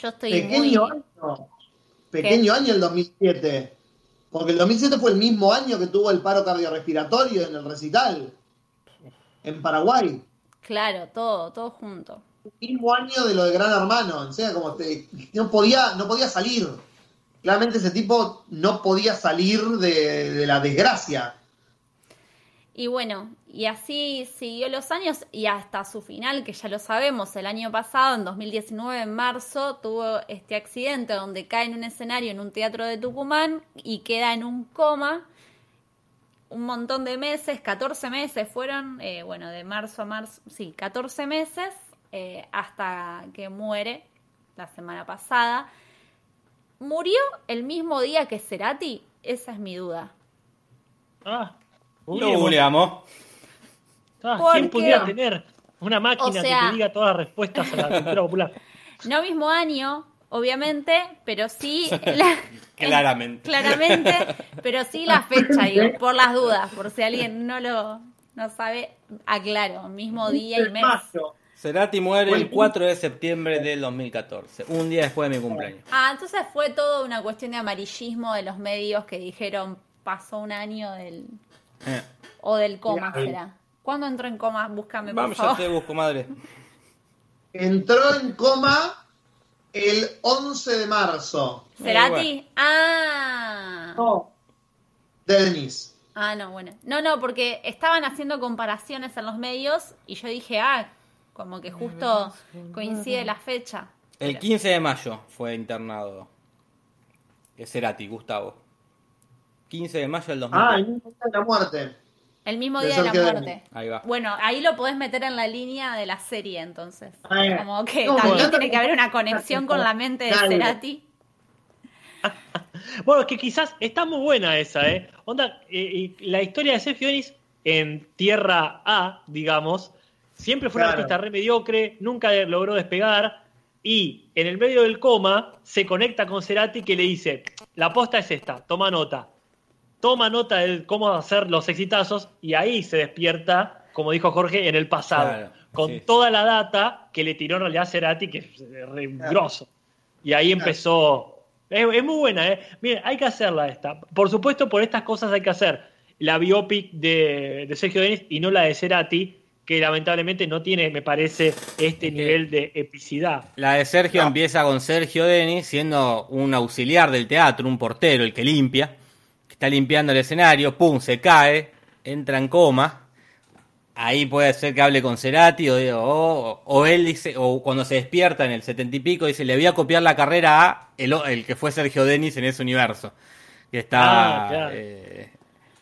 yo estoy Pequeño muy... año. Pequeño año el 2007. Porque el 2007 fue el mismo año que tuvo el paro cardiorrespiratorio en el recital. En Paraguay. Claro, todo, todo junto. mismo año de lo de Gran Hermano, o sea, como te- no podía, no podía salir. Claramente ese tipo no podía salir de, de la desgracia. Y bueno, y así siguió los años y hasta su final, que ya lo sabemos, el año pasado, en 2019, en marzo, tuvo este accidente donde cae en un escenario en un teatro de Tucumán y queda en un coma un montón de meses, 14 meses fueron, eh, bueno, de marzo a marzo, sí, 14 meses, eh, hasta que muere la semana pasada. ¿Murió el mismo día que Cerati? Esa es mi duda. Ah, Lo googleamos. Ah, ¿Por ¿Quién pudiera tener una máquina O sea- que te diga todas las respuestas a la cultura popular? No mismo año, obviamente, pero sí. la- Claramente. claramente, pero sí la fecha, digo, por las dudas, por si alguien no lo no sabe, aclaro, mismo día y mes. Cerati muere el 4 de septiembre del 2014, un día después de mi cumpleaños. Ah, entonces fue todo una cuestión de amarillismo de los medios que dijeron pasó un año del. Eh, o del coma, Mira, será. ¿Cuándo entró en coma? Búscame, por Vamos, ya favor. te busco, madre. Entró en coma el 11 de marzo. ¿Cerati? Ah. No. Denis. Ah, no, bueno. No, no, porque estaban haciendo comparaciones en los medios y yo dije, ah, como que justo coincide la fecha. El Pero- 15 de mayo fue internado. Es Cerati, Gustavo. 15 de mayo del 2014. Ah, el mismo día de la muerte. El mismo día de la muerte. Ahí va. Bueno, ahí lo podés meter en la línea de la serie, entonces. Como que no, también bueno. tiene que haber una conexión con la mente de. Cerati. Bueno, es que quizás está muy buena esa, ¿eh? Onda, eh, y la historia de Sergio Denis en Tierra A, digamos, siempre fue un Claro. artista re mediocre, nunca logró despegar, y en el medio del coma se conecta con Cerati que le dice, la posta es esta, toma nota. Toma nota de cómo hacer los exitazos, y ahí se despierta, como dijo Jorge, en el pasado, Claro, con sí. toda la data que le tiró en realidad Cerati, que es re grosso. Y ahí empezó. Es, es muy buena, ¿eh? Miren, hay que hacerla esta. Por supuesto, por estas cosas hay que hacer la biopic de, de Sergio Denis y no la de Cerati, que lamentablemente no tiene, me parece, este nivel de epicidad. La de Sergio No. empieza con Sergio Denis siendo un auxiliar del teatro, un portero, el que limpia. Está limpiando el escenario, pum, se cae, entra en coma. Ahí puede ser que hable con Cerati o, o, o él dice, o cuando se despierta en el setenta y pico, dice, le voy a copiar la carrera a el, que fue Sergio Denis en ese universo. Que está... Ah, claro. eh,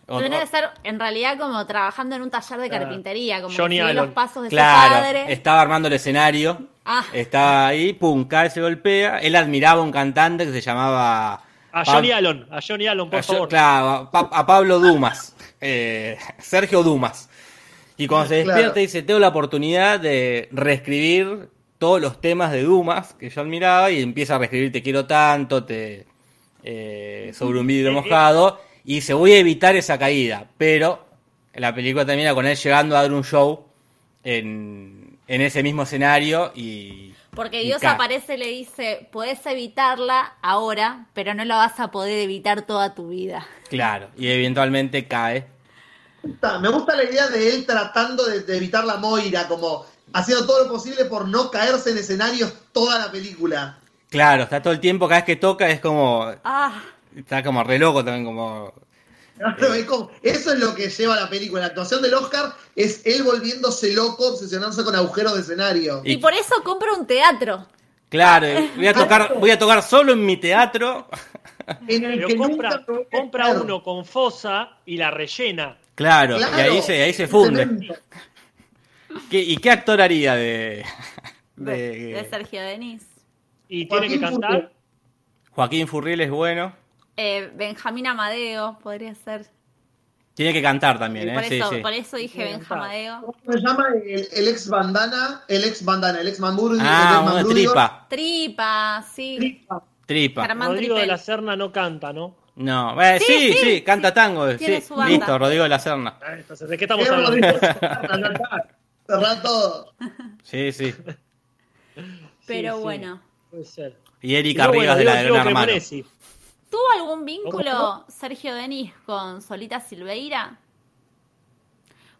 o- ser en realidad como trabajando en un taller de Claro. carpintería, como Johnny los pasos de su Claro, padre. estaba armando el escenario, Ah. estaba ahí, pum, cae, se golpea. Él admiraba a un cantante que se llamaba... A Johnny Allen, a Johnny Allen, por a, favor. claro, a, Pa- a Pablo Dumas, eh, Sergio Dumas. Y cuando se despierta Claro. dice, tengo la oportunidad de reescribir todos los temas de Dumas que yo admiraba y empieza a reescribir Te quiero tanto, te eh, sobre un vidrio Eh, mojado. Y dice, voy a evitar esa caída. Pero la película termina con él llegando a dar un show en, en ese mismo escenario y... Porque Dios aparece y le dice, puedes evitarla ahora, pero no la vas a poder evitar toda tu vida. Claro, y eventualmente cae. Me gusta la idea de él tratando de, de evitar la Moira, como haciendo todo lo posible por no caerse en escenarios toda la película. Claro, está todo el tiempo, cada vez que toca es como... Ah, Está como re loco también, como... Claro, es como- eso es lo que lleva la película. La actuación del Oscar es él volviéndose loco, obsesionándose con agujeros de escenario. y, Y- por eso compra un teatro. Claro, voy a tocar, voy a tocar solo en mi teatro. En el Pero que compra, nunca compra uno con fosa y la rellena. Claro, Claro. y ahí se, ahí se funde. Excelente. ¿Qué- ¿Y qué actor haría de, De, Sergio Denis. Y tiene que Joaquín cantar. Furriel. Joaquín Furriel es bueno. Eh, Benjamín Amadeo podría ser. Tiene que cantar también, por, ¿eh? Sí, eso, sí. por eso dije Benjamadeo. ¿Cómo se llama el, el ex bandana? El ex bandana, el ex Mamburdi. Ah, el ex una tripa. Tripa, sí. Tripa. Tripa. Rodrigo de la Serna no canta, ¿no? No, eh, sí, Sí, sí, sí, canta tango. Sí, listo, Rodrigo de la Serna. Ah, Entonces, ¿de qué estamos Qué hablando? Cerrá todo. Sí, sí. Pero bueno. Puede ser. Y Erika Rivas de bueno, la de Diego Gran Hermano. Cremonesi. ¿Tuvo algún vínculo. Sergio Denis con Solita Silveira?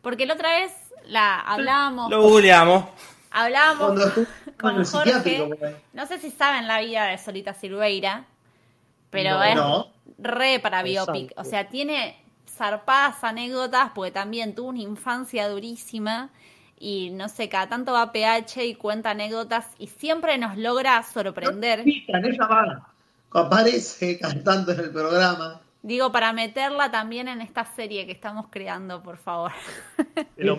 Porque la otra vez la hablábamos, Lo googleamos. hablábamos Cuando con. Jorge. No sé si saben la vida de Solita Silveira, pero No, es no. re para biopic. O sea, tiene zarpadas anécdotas porque también tuvo una infancia durísima y no sé, cada tanto va a PH y cuenta anécdotas y siempre nos logra sorprender. Pican, ella va. Aparece cantando en el programa. Digo, para meterla también en esta serie que estamos creando, por favor. Lo.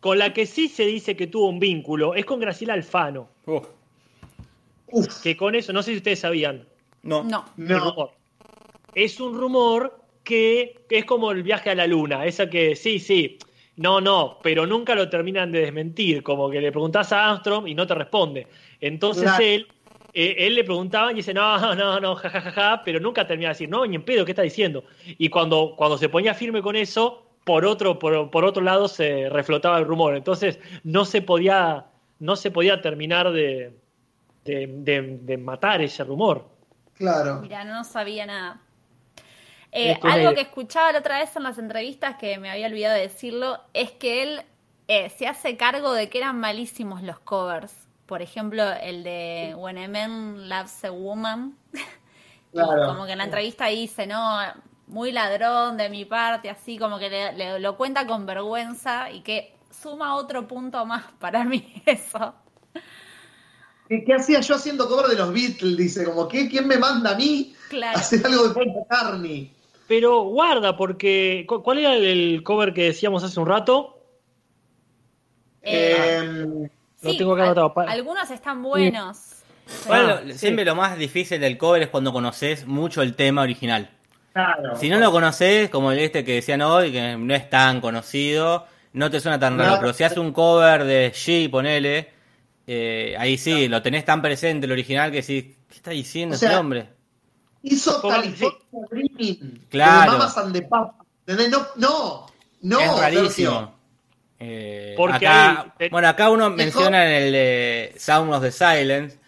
Con la que sí se dice que tuvo un vínculo es con Graciela Alfano. Uf, Que con eso, no sé si ustedes sabían. no. No. el no. rumor. Es un rumor que, que es como el viaje a la luna. Esa que sí, sí. No, no, pero nunca lo terminan de desmentir. Como que le preguntás a Armstrong y no te responde. Entonces Claro. él, eh, él le preguntaba y dice, no, no, no, jajajaja, ja, ja, pero nunca termina de decir, no, ni en pedo, ¿qué está diciendo? Y cuando, cuando se ponía firme con eso, por otro, por, por otro lado se reflotaba el rumor. Entonces no se podía, no se podía terminar de, de, de- de matar ese rumor. Claro. Mira, no sabía nada. Eh, algo que escuchaba la otra vez en las entrevistas que me había olvidado de decirlo es que él eh, se hace cargo de que eran malísimos los covers. Por ejemplo, el de When a Man Loves a Woman. Claro. Como que en la entrevista dice, no, muy ladrón de mi parte, así como que le- le- lo cuenta con vergüenza y que suma otro punto más para mí eso. ¿Qué, qué hacía yo haciendo cover de los Beatles? Dice, como, ¿qué, ¿quién me manda a mí Claro. a hacer algo de Paul McCartney? pero guarda, porque ¿cu- ¿cuál era el, el cover que decíamos hace un rato? Eh, Eh, Lo sí, tengo al- algunos están buenos. Sí. Siempre lo más difícil del cover es cuando conoces mucho el tema original. claro. Si no lo conoces, como el este que decían hoy, que no es tan conocido, no te suena tan raro. Pero si haces un cover de G, ponele, eh, ahí sí, lo tenés tan presente el original que sí, ¿qué está diciendo O sea, este hombre? Hizo California Dreaming. Claro. de Mamas and the Papas. ¿Entendés? No, no, no, es rarísimo. Sergio. Eh, Porque acá, hay- bueno, acá uno menciona en el de Sound of the Silence,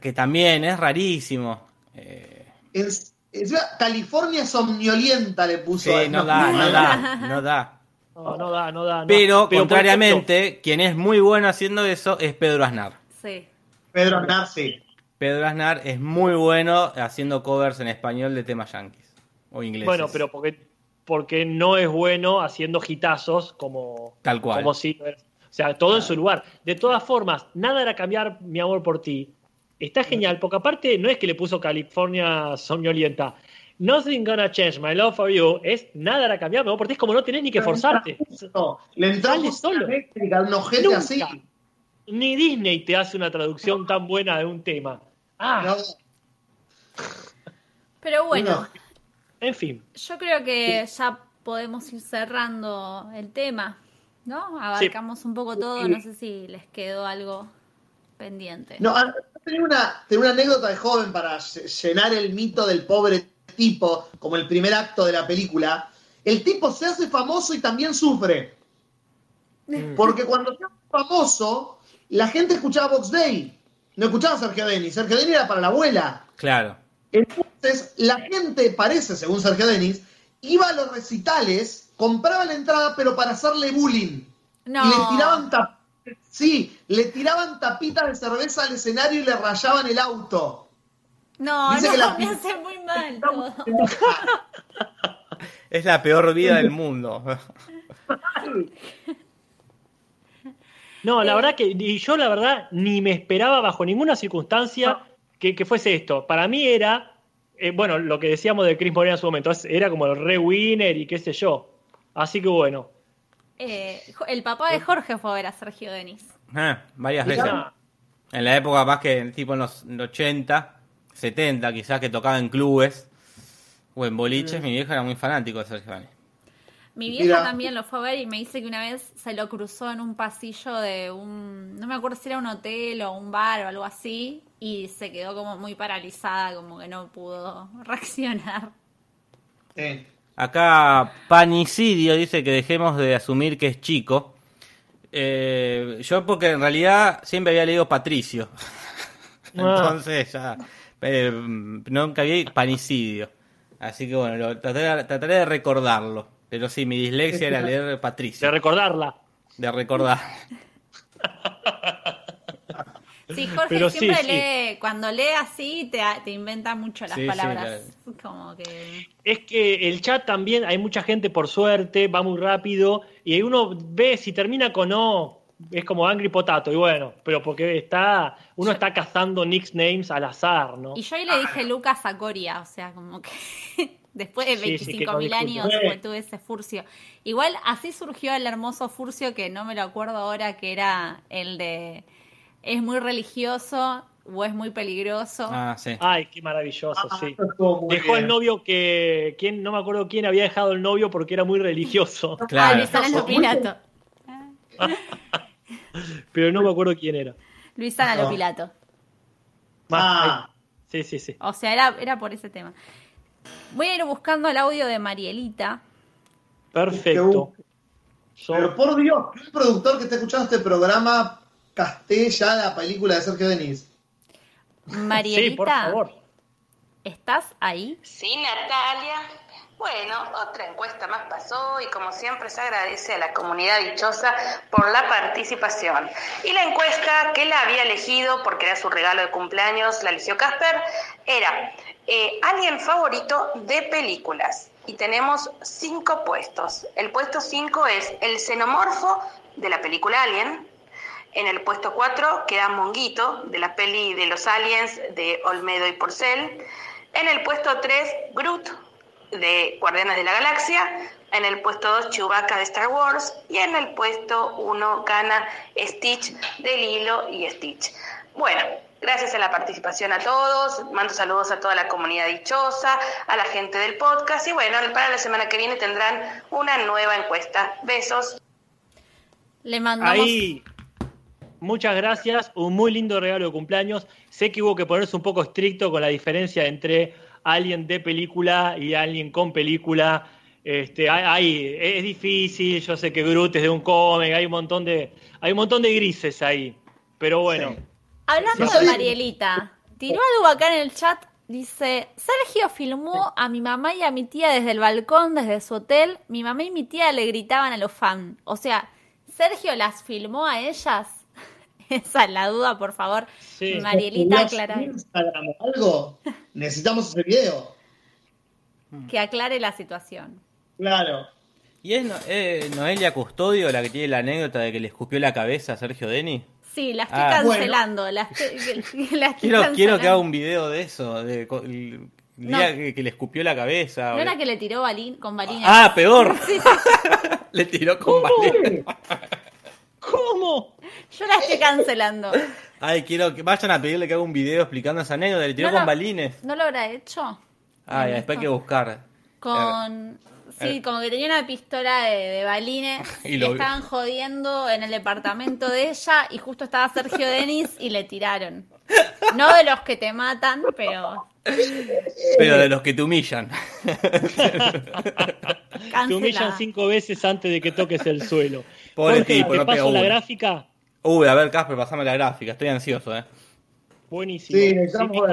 que también es rarísimo. Eh, En- encima, California somnolienta le puso. sí, a- no da, no da, no da. No, no da, no da. no. Pero, por contrariamente, quien es muy bueno haciendo eso es Pedro Aznar. Sí. Pedro Aznar, sí. Pedro Aznar es muy bueno haciendo covers en español de temas yankees o ingleses. Bueno, pero porque, porque no es bueno haciendo hitazos como, Tal cual. como Silver. O sea, todo en su lugar. De todas formas, nada era cambiar mi amor por ti. Está genial, porque aparte no es que le puso California somnolienta. Nothing gonna change my love for you es nada era cambiar mi amor por ti. Es como no tenés ni que forzarte. No, le Sale solo. eléctrica, un Nunca. así. Ni Disney te hace una traducción tan buena de un tema. Ah, No, Pero bueno, No. En fin. yo creo que ya podemos ir cerrando el tema, ¿no? Abarcamos un poco todo, no sé si les quedó algo pendiente. no, ah, tenía una, tenía una anécdota de joven para ll- llenar el mito del pobre tipo, como el primer acto de la película. El tipo se hace famoso y también sufre. Porque cuando se hace famoso, la gente escuchaba Box Day. No escuchaba a Sergio Denis. Sergio Denis era para la abuela. Claro. Entonces, la gente, parece, según Sergio Denis, iba a los recitales, compraba la entrada, pero para hacerle bullying. No. Y le tiraban tap- sí, le tiraban tapitas de cerveza al escenario y le rayaban el auto. No, Dice no, que la- me hace muy mal todo. Es la peor vida del mundo. No, la verdad que y yo la verdad ni me esperaba bajo ninguna circunstancia que, que fuese esto. Para mí era, eh, bueno, lo que decíamos de Chris Morena en su momento, era como el re winner y qué sé yo. Así que bueno. Eh, el papá de Jorge fue a ver a Sergio Denis. Ah, varias veces. En la época más que tipo en los 80, 70 quizás que tocaba en clubes o en boliches, mi vieja era muy fanático de Sergio Denis. Mi vieja Mira. también lo fue a ver y me dice que una vez se lo cruzó en un pasillo de un, no me acuerdo si era un hotel o un bar o algo así, y se quedó como muy paralizada, como que no pudo reaccionar. Sí. Acá Panicidio dice que dejemos de asumir que es chico. Eh, yo porque en realidad siempre había leído Patricio. Ah. Entonces ya eh, nunca había Panicidio. Así que bueno, lo, trataré, trataré de recordarlo. Pero sí, mi dislexia era leer De Patricio. recordarla. De recordar. Sí, Jorge Pero siempre sí. lee, cuando lee así te, te inventa mucho las Sí, palabras. Como que... Es que el chat también, hay mucha gente por suerte, va muy rápido, y ahí uno ve si termina con O, es como Angry Potato, y bueno, pero porque está, uno está cazando nicknames al azar, ¿no? Y yo ahí le dije Lucas a Coria, o sea, como que después de Sí, sí, que no 25.000 años tuve ese furcio. Igual así surgió el hermoso furcio que no me lo acuerdo ahora, que era el de es muy religioso o es muy peligroso. Ah, sí. Ay, qué maravilloso, sí. Estuvo muy Dejó bien. el novio que, quién, no me acuerdo quién había dejado el novio porque era muy religioso, Ah, Claro. Luisana Lopilato. pero no me acuerdo quién era. Luisana No. Lopilato. Más- Ah, Sí, sí, sí. O sea, era, era por ese tema. Voy a ir buscando el audio de Marielita. Perfecto. Pero por Dios, un productor que esté escuchando este programa casté ya la película de Sergio Denis. Marielita, sí, por favor. ¿estás ahí? Sí, Natalia. Bueno, otra encuesta más pasó y como siempre se agradece a la comunidad dichosa por la participación. Y la encuesta que la había elegido, porque era su regalo de cumpleaños, la eligió Casper, era eh, alguien favorito de películas. Y tenemos cinco puestos. El puesto cinco es el xenomorfo de la película Alien. En el puesto 4 queda Monguito, de la peli de los aliens de Olmedo y Porcel. En el puesto 3, Groot, de Guardianes de la Galaxia. En el puesto 2, Chewbacca de Star Wars. Y en el puesto 1 gana Stitch de Lilo y Stitch. Bueno, gracias a la participación a todos. Mando saludos a toda la comunidad dichosa, a la gente del podcast. Y bueno, para la semana que viene tendrán una nueva encuesta. Besos. Le mandamos. Ahí, muchas gracias. Un muy lindo regalo de cumpleaños. Sé que hubo que ponerse un poco estricto con la diferencia entre alguien de película y alguien con película. Este, hay, es difícil, yo sé que Groot es de un cómic, hay un montón de, hay un montón de grises ahí. Pero bueno, Sí. Hablando de Marielita, tiró algo acá en el chat. Dice, Sergio filmó a mi mamá y a mi tía desde el balcón, desde su hotel. Mi mamá y mi tía le gritaban a los fans. O sea, ¿Sergio las filmó a ellas? Esa es la duda, por favor. Sí. Marielita, ¿Subías aclara, Instagram o algo? Necesitamos ese video. que aclare la situación. Claro. ¿Y es No- eh, Noelia Custodio la que tiene la anécdota de que le escupió la cabeza a Sergio Denis? Sí, la estoy Ah. cancelando. La estoy, la estoy Quiero, quiero que haga un video de eso, de el No. día que, que le escupió la cabeza. ¿No o- era que le tiró balín, con balines? Ah, peor. le tiró con balín. ¿Cómo? Yo la estoy cancelando. Ay, quiero que vayan a pedirle que haga un video explicando esa anécdota. Le tiró No con lo- balines. ¿No lo habrá hecho? Ay, ¿Lo después hay que buscar. Con. Sí, como que tenía una pistola de, de balines Y y lo- le estaban jodiendo en el departamento de ella y justo estaba Sergio Denis y le tiraron. No de los que te matan, pero Pero de los que te humillan. Te humillan cinco veces antes de que toques el suelo. Pobre Jorge, tipo, te no pega paso la gráfica. Uy, a ver, Casper, pasame la gráfica. Estoy ansioso, eh. Buenísimo. Sí.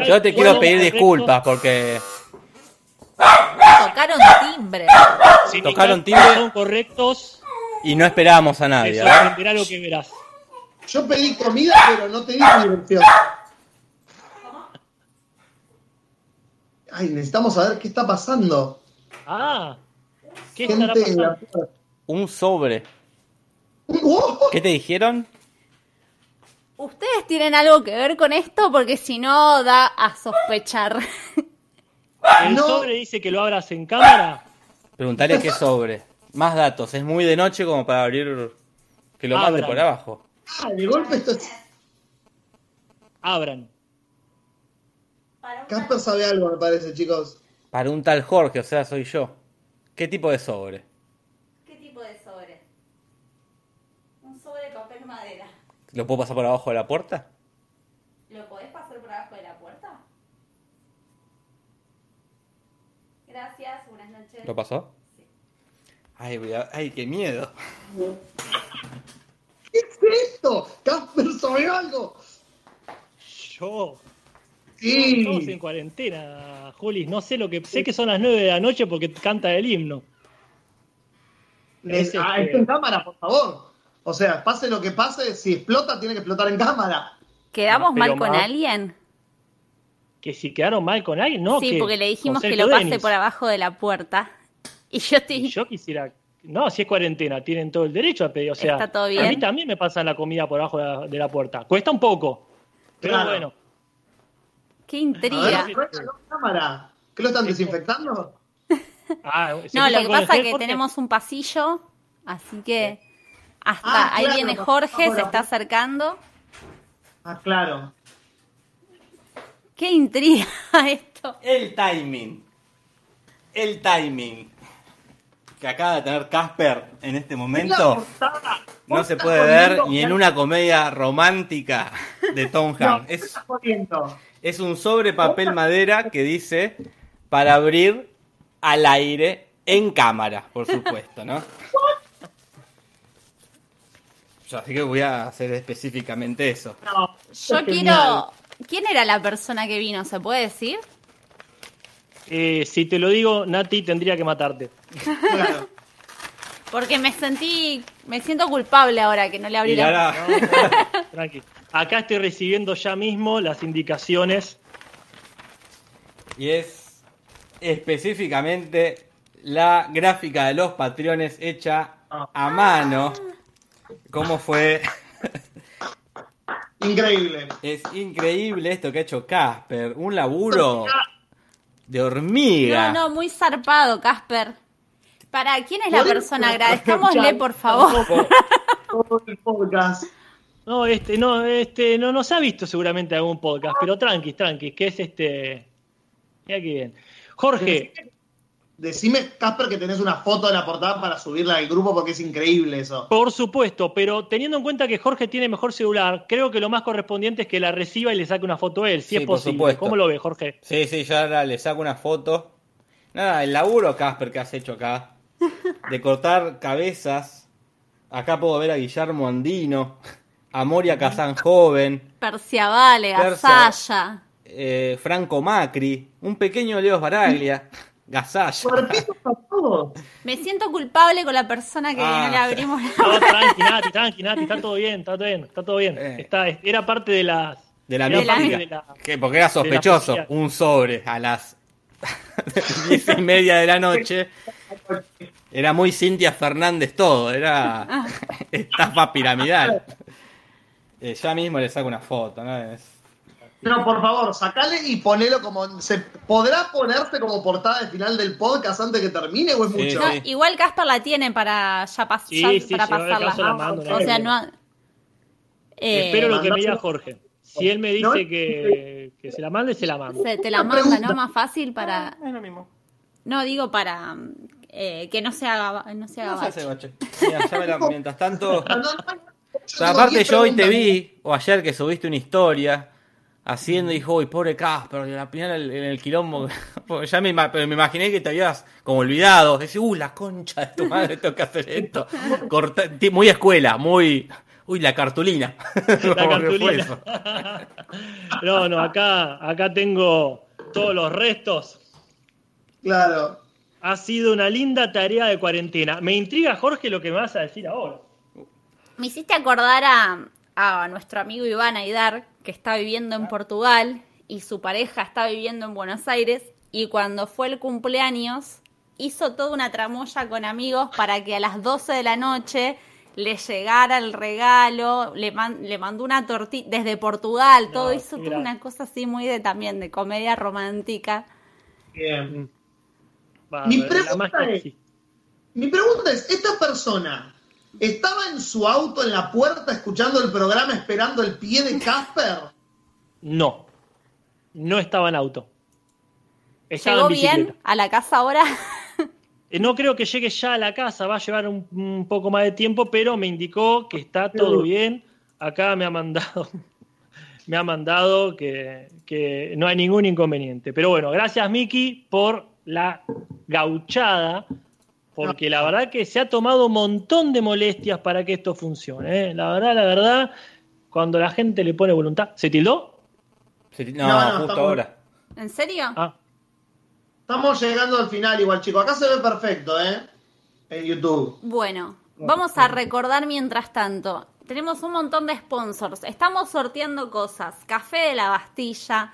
Yo te quiero Bueno, pedir disculpas porque Tocaron timbre. Si Tocaron timbre. son correctos, y no esperábamos a nadie. ¿eh? sorprenderá lo que verás. Yo pedí comida, pero no te di mi Ay, necesitamos saber qué está pasando. Ah, ¿qué estará Gente en la pasando? Un sobre. ¡Oh! ¿Qué te dijeron? ¿Ustedes tienen algo que ver con esto? Porque si no, da a sospechar. El No. sobre dice que lo abras en cámara. Preguntaré qué sobre. Más datos. Es muy de noche como para abrir. Que lo mande Abran. por abajo. Ah, de golpe esto es... Abran. Casper sabe algo, me parece, chicos. Para un tal Jorge, o sea, soy yo. ¿Qué tipo de sobre? ¿Qué tipo de sobre? Un sobre de papel madera. ¿Lo puedo pasar por abajo de la puerta? ¿Lo podés pasar por abajo de la puerta? Gracias, buenas noches. ¿Lo pasó? Ay, voy a- ay, qué miedo. ¿Qué es esto? Casper sabe algo. Yo. Estamos en Sí. cuarentena, Juli. No sé lo que. Sé que son las 9 de la noche porque canta el himno. Es, ah, este- esto en cámara, por favor. O sea, pase lo que pase, si explota, tiene que explotar en cámara. ¿Quedamos pero mal con alguien? Que si quedaron mal con alguien, no. sí, que porque le dijimos que lo pase por abajo de la puerta. Y yo estoy... Y yo quisiera. No, si es cuarentena, tienen todo el derecho a pedir. O sea, Está todo a mí bien. también me pasan la comida por abajo de la, de la puerta. Cuesta un poco. Pero Claro. bueno. ¡Qué intriga! ver, cámara. ¿Qué lo están desinfectando? Ah, No, lo que pasa es que tenemos un pasillo, así que hasta Ah, ahí viene Jorge, se está acercando. Ah, claro. ¡Qué intriga esto! El timing. El timing. Que acaba de tener Casper en este momento. portada. No se puede ver ni en una comedia romántica de Tom No, Hanks. Es, jodiendo. Es un sobre papel madera que dice para abrir al aire en cámara, por supuesto, ¿no? Yo así que voy a hacer específicamente eso. No, Yo quiero... ¿Quién era la persona que vino? ¿Se puede decir? Eh, si te lo digo, Nati, tendría que matarte. Claro. Porque me sentí... Me siento culpable ahora que no le abrí la... tranqui. Acá estoy recibiendo ya mismo las indicaciones. y es específicamente la gráfica de los patrones hecha a mano. ¿Cómo fue? Increíble. Es increíble esto que ha hecho Casper. Un laburo de hormiga. No, no, muy zarpado, Casper. ¿Para quién es la persona? Agradezcámosle, por favor. Todo el podcast. No, este, no, este, no nos ha visto seguramente algún podcast, pero tranqui, tranqui, que es este. Mira qué bien. Jorge, Decime, Casper, que tenés una foto de la portada para subirla al grupo porque es increíble eso. por supuesto, pero teniendo en cuenta que Jorge tiene mejor celular, creo que lo más correspondiente es que la reciba y le saque una foto a él, si Sí, es por posible. supuesto. ¿Cómo lo ve, Jorge? Sí, sí, yo ahora le saco una foto. Nada, el laburo, Casper, que has hecho acá. De cortar cabezas. Acá puedo ver a Guillermo Andino, a Moria Kazan Joven, Perciavale, Percia- Gasalla. eh, Franco Macri, un pequeño Leo Baraglia, Gasalla. Me siento culpable con la persona que Ah. no le abrimos la No, tranqui, Nati, tranqui, Nati, está todo bien, está todo bien, está todo bien. Eh. Está, era parte de las. De la era de la- Que porque era sospechoso, un sobre a las diez y media de la noche. Era muy Cintia Fernández todo, era estafa piramidal. Eh, ya mismo le saco una foto, ¿no? Es- No, por favor, sacale y ponelo como. ¿Se podrá ponerse como portada de final del podcast antes que termine o es Sí, mucho? No, igual Casper la tiene para ya, pas- Sí, ya sí, para pasarla. la mando, o sea, no. eh, Espero lo que me diga. Jorge. Si él me dice No, que, que se la mande, se la mando. se te la manda. ¿no? Más fácil para. Es lo mismo. No, digo para eh, que no se haga, no se haga No se hace bache. bache. Mira, ya me la- mientras tanto. No, no, O sea, aparte 10 yo hoy te vi, o ayer que subiste una historia, haciendo, y dijo, uy, pobre Casper, al final en el, en el quilombo, ya me, me imaginé que te habías como olvidado, decís, uy, la concha de tu madre, tengo que hacer esto. Corta- muy escuela, muy, uy, la cartulina. La cartulina. No, no, acá, acá tengo todos los restos. Claro. Ha sido una linda tarea de cuarentena. Me intriga, Jorge, lo que me vas a decir ahora. Me hiciste acordar a, a nuestro amigo Iván Aidar, que está viviendo en Portugal y su pareja está viviendo en Buenos Aires. Y cuando fue el cumpleaños, hizo toda una tramoya con amigos para que a las 12 de la noche le llegara el regalo. Le, man- le mandó una tortilla desde Portugal, todo. No, Hizo toda una cosa así muy de también, de comedia romántica. Bien. Va, pregunta es-. Mi pregunta es, ¿esta persona estaba en su auto en la puerta escuchando el programa esperando el pie de Casper? No. No estaba en auto. Estaba ¿Llegó en bien a la casa ahora? Eh, No creo que llegue ya a la casa, va a llevar un, un poco más de tiempo, pero me indicó que está todo bien. Acá me ha mandado, me ha mandado que, que no hay ningún inconveniente. Pero bueno, gracias Miki por la gauchada, porque la verdad que se ha tomado un montón de molestias para que esto funcione. ¿eh? La verdad, la verdad, cuando la gente le pone voluntad, ¿se tildó? Sí, No, No, no, justo estamos- ahora. ¿En serio? Ah, Estamos llegando al final igual, chicos. Acá se ve perfecto, ¿eh? En YouTube. Bueno, vamos a recordar mientras tanto. Tenemos un montón de sponsors. Estamos sorteando cosas. Café de la Bastilla,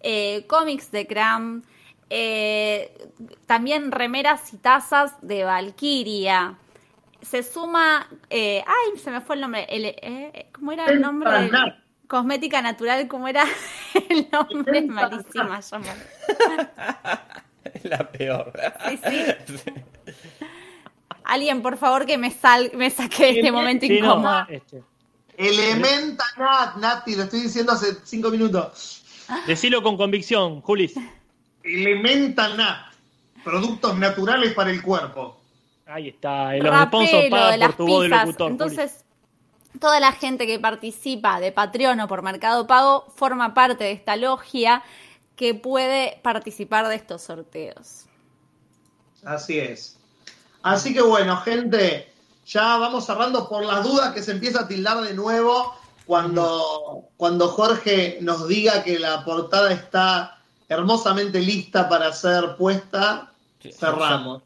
eh, cómics de Cram, eh, también remeras y tazas de Valkyria. Se suma... eh, ay, se me fue el nombre. El, eh, ¿Cómo era el nombre? Cosmética natural, ¿cómo era el nombre? Es malísima. yo me- La peor. Sí, sí. Alguien, por favor, que me, sal, me saque de este momento sí, no, incómodo. este, Elementa Nat, Nati, lo estoy diciendo hace cinco minutos. decilo con convicción, Julis. Elementa Nat. Productos naturales para el cuerpo. Ahí está, el sponsor Rapelo paga de las por tu voz de pizzas. locutor. Juli. Entonces, toda la gente que participa de Patreon o por Mercado Pago forma parte de esta logia que puede participar de estos sorteos. Así es. Así que bueno, gente, ya vamos cerrando por las dudas que se empieza a tildar de nuevo cuando, cuando Jorge nos diga que la portada está hermosamente lista para ser puesta. Sí, Cerramos.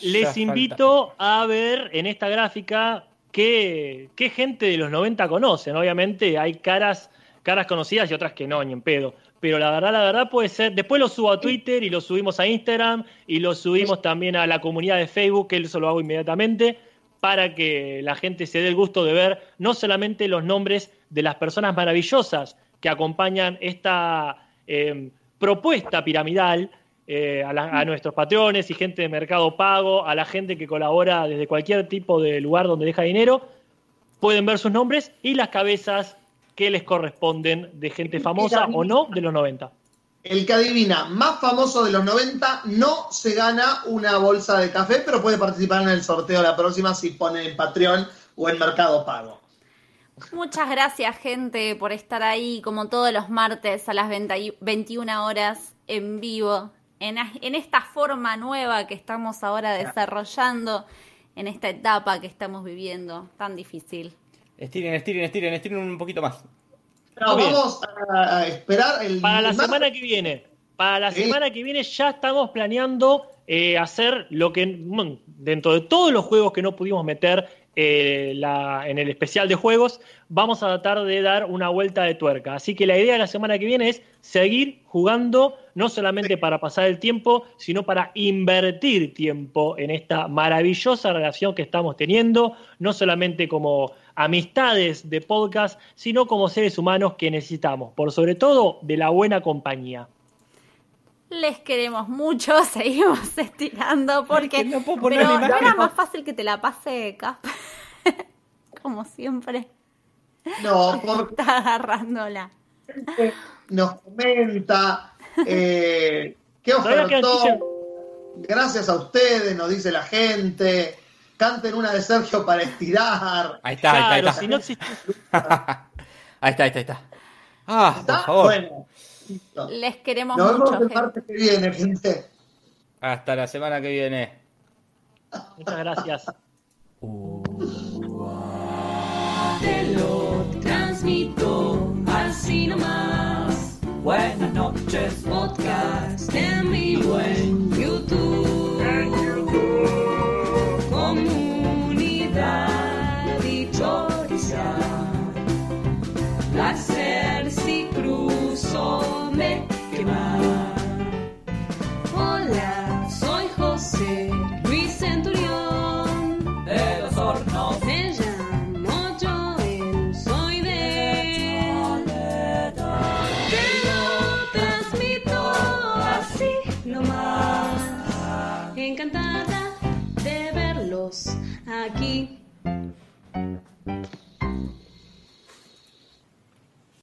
Les falta. invito a ver en esta gráfica qué, qué gente de los 90 conocen. Obviamente hay caras, caras conocidas y otras que no, ni en pedo. Pero la verdad, la verdad puede ser. Después lo subo a Twitter y lo subimos a Instagram y lo subimos también a la comunidad de Facebook, que eso lo hago inmediatamente, para que la gente se dé el gusto de ver no solamente los nombres de las personas maravillosas que acompañan esta eh, propuesta piramidal, eh, a, la- a nuestros patrones y gente de Mercado Pago, a la gente que colabora desde cualquier tipo de lugar donde deja dinero, pueden ver sus nombres y las cabezas que les corresponden de gente famosa o no de los 90. El que adivina más famoso de los 90 no se gana una bolsa de café, pero puede participar en el sorteo la próxima si pone en Patreon o en Mercado Pago. Muchas gracias, gente, por estar ahí como todos los martes a las 20 21 horas en vivo, en, esta forma nueva que estamos ahora desarrollando, en esta etapa que estamos viviendo tan difícil. Estiren, estiren, estiren, estiren un poquito más. Vamos a, a esperar el Para la semana que viene, para la semana que viene ya estamos planeando eh, hacer lo que dentro de todos los juegos que no pudimos meter eh, en el especial de juegos, vamos a tratar de dar una vuelta de tuerca. Así que la idea de la semana que viene es seguir jugando, no solamente para pasar el tiempo, sino para invertir tiempo en esta maravillosa relación que estamos teniendo, no solamente como amistades de podcast, sino como seres humanos que necesitamos, por sobre todo de la buena compañía. Les queremos mucho, seguimos estirando porque... que no puedo poner pero la ¿no era más fácil que te la pase Cap? Como siempre, No, porque está agarrándola. nos comenta eh, qué ofertón. 15. Gracias a ustedes, nos dice la gente. Canten una de Sergio para estirar. Ahí está, ahí está, ahí Claro, está. si no existe- Ahí está, ahí está, ahí está. Ah, por ¿Está? favor. Bueno. Listo. Les queremos Nos vemos mucho, el martes que viene, gente. Hasta la semana que viene. Muchas gracias. Te lo transmito así nomás. Buenas noches, Podcast en vivo en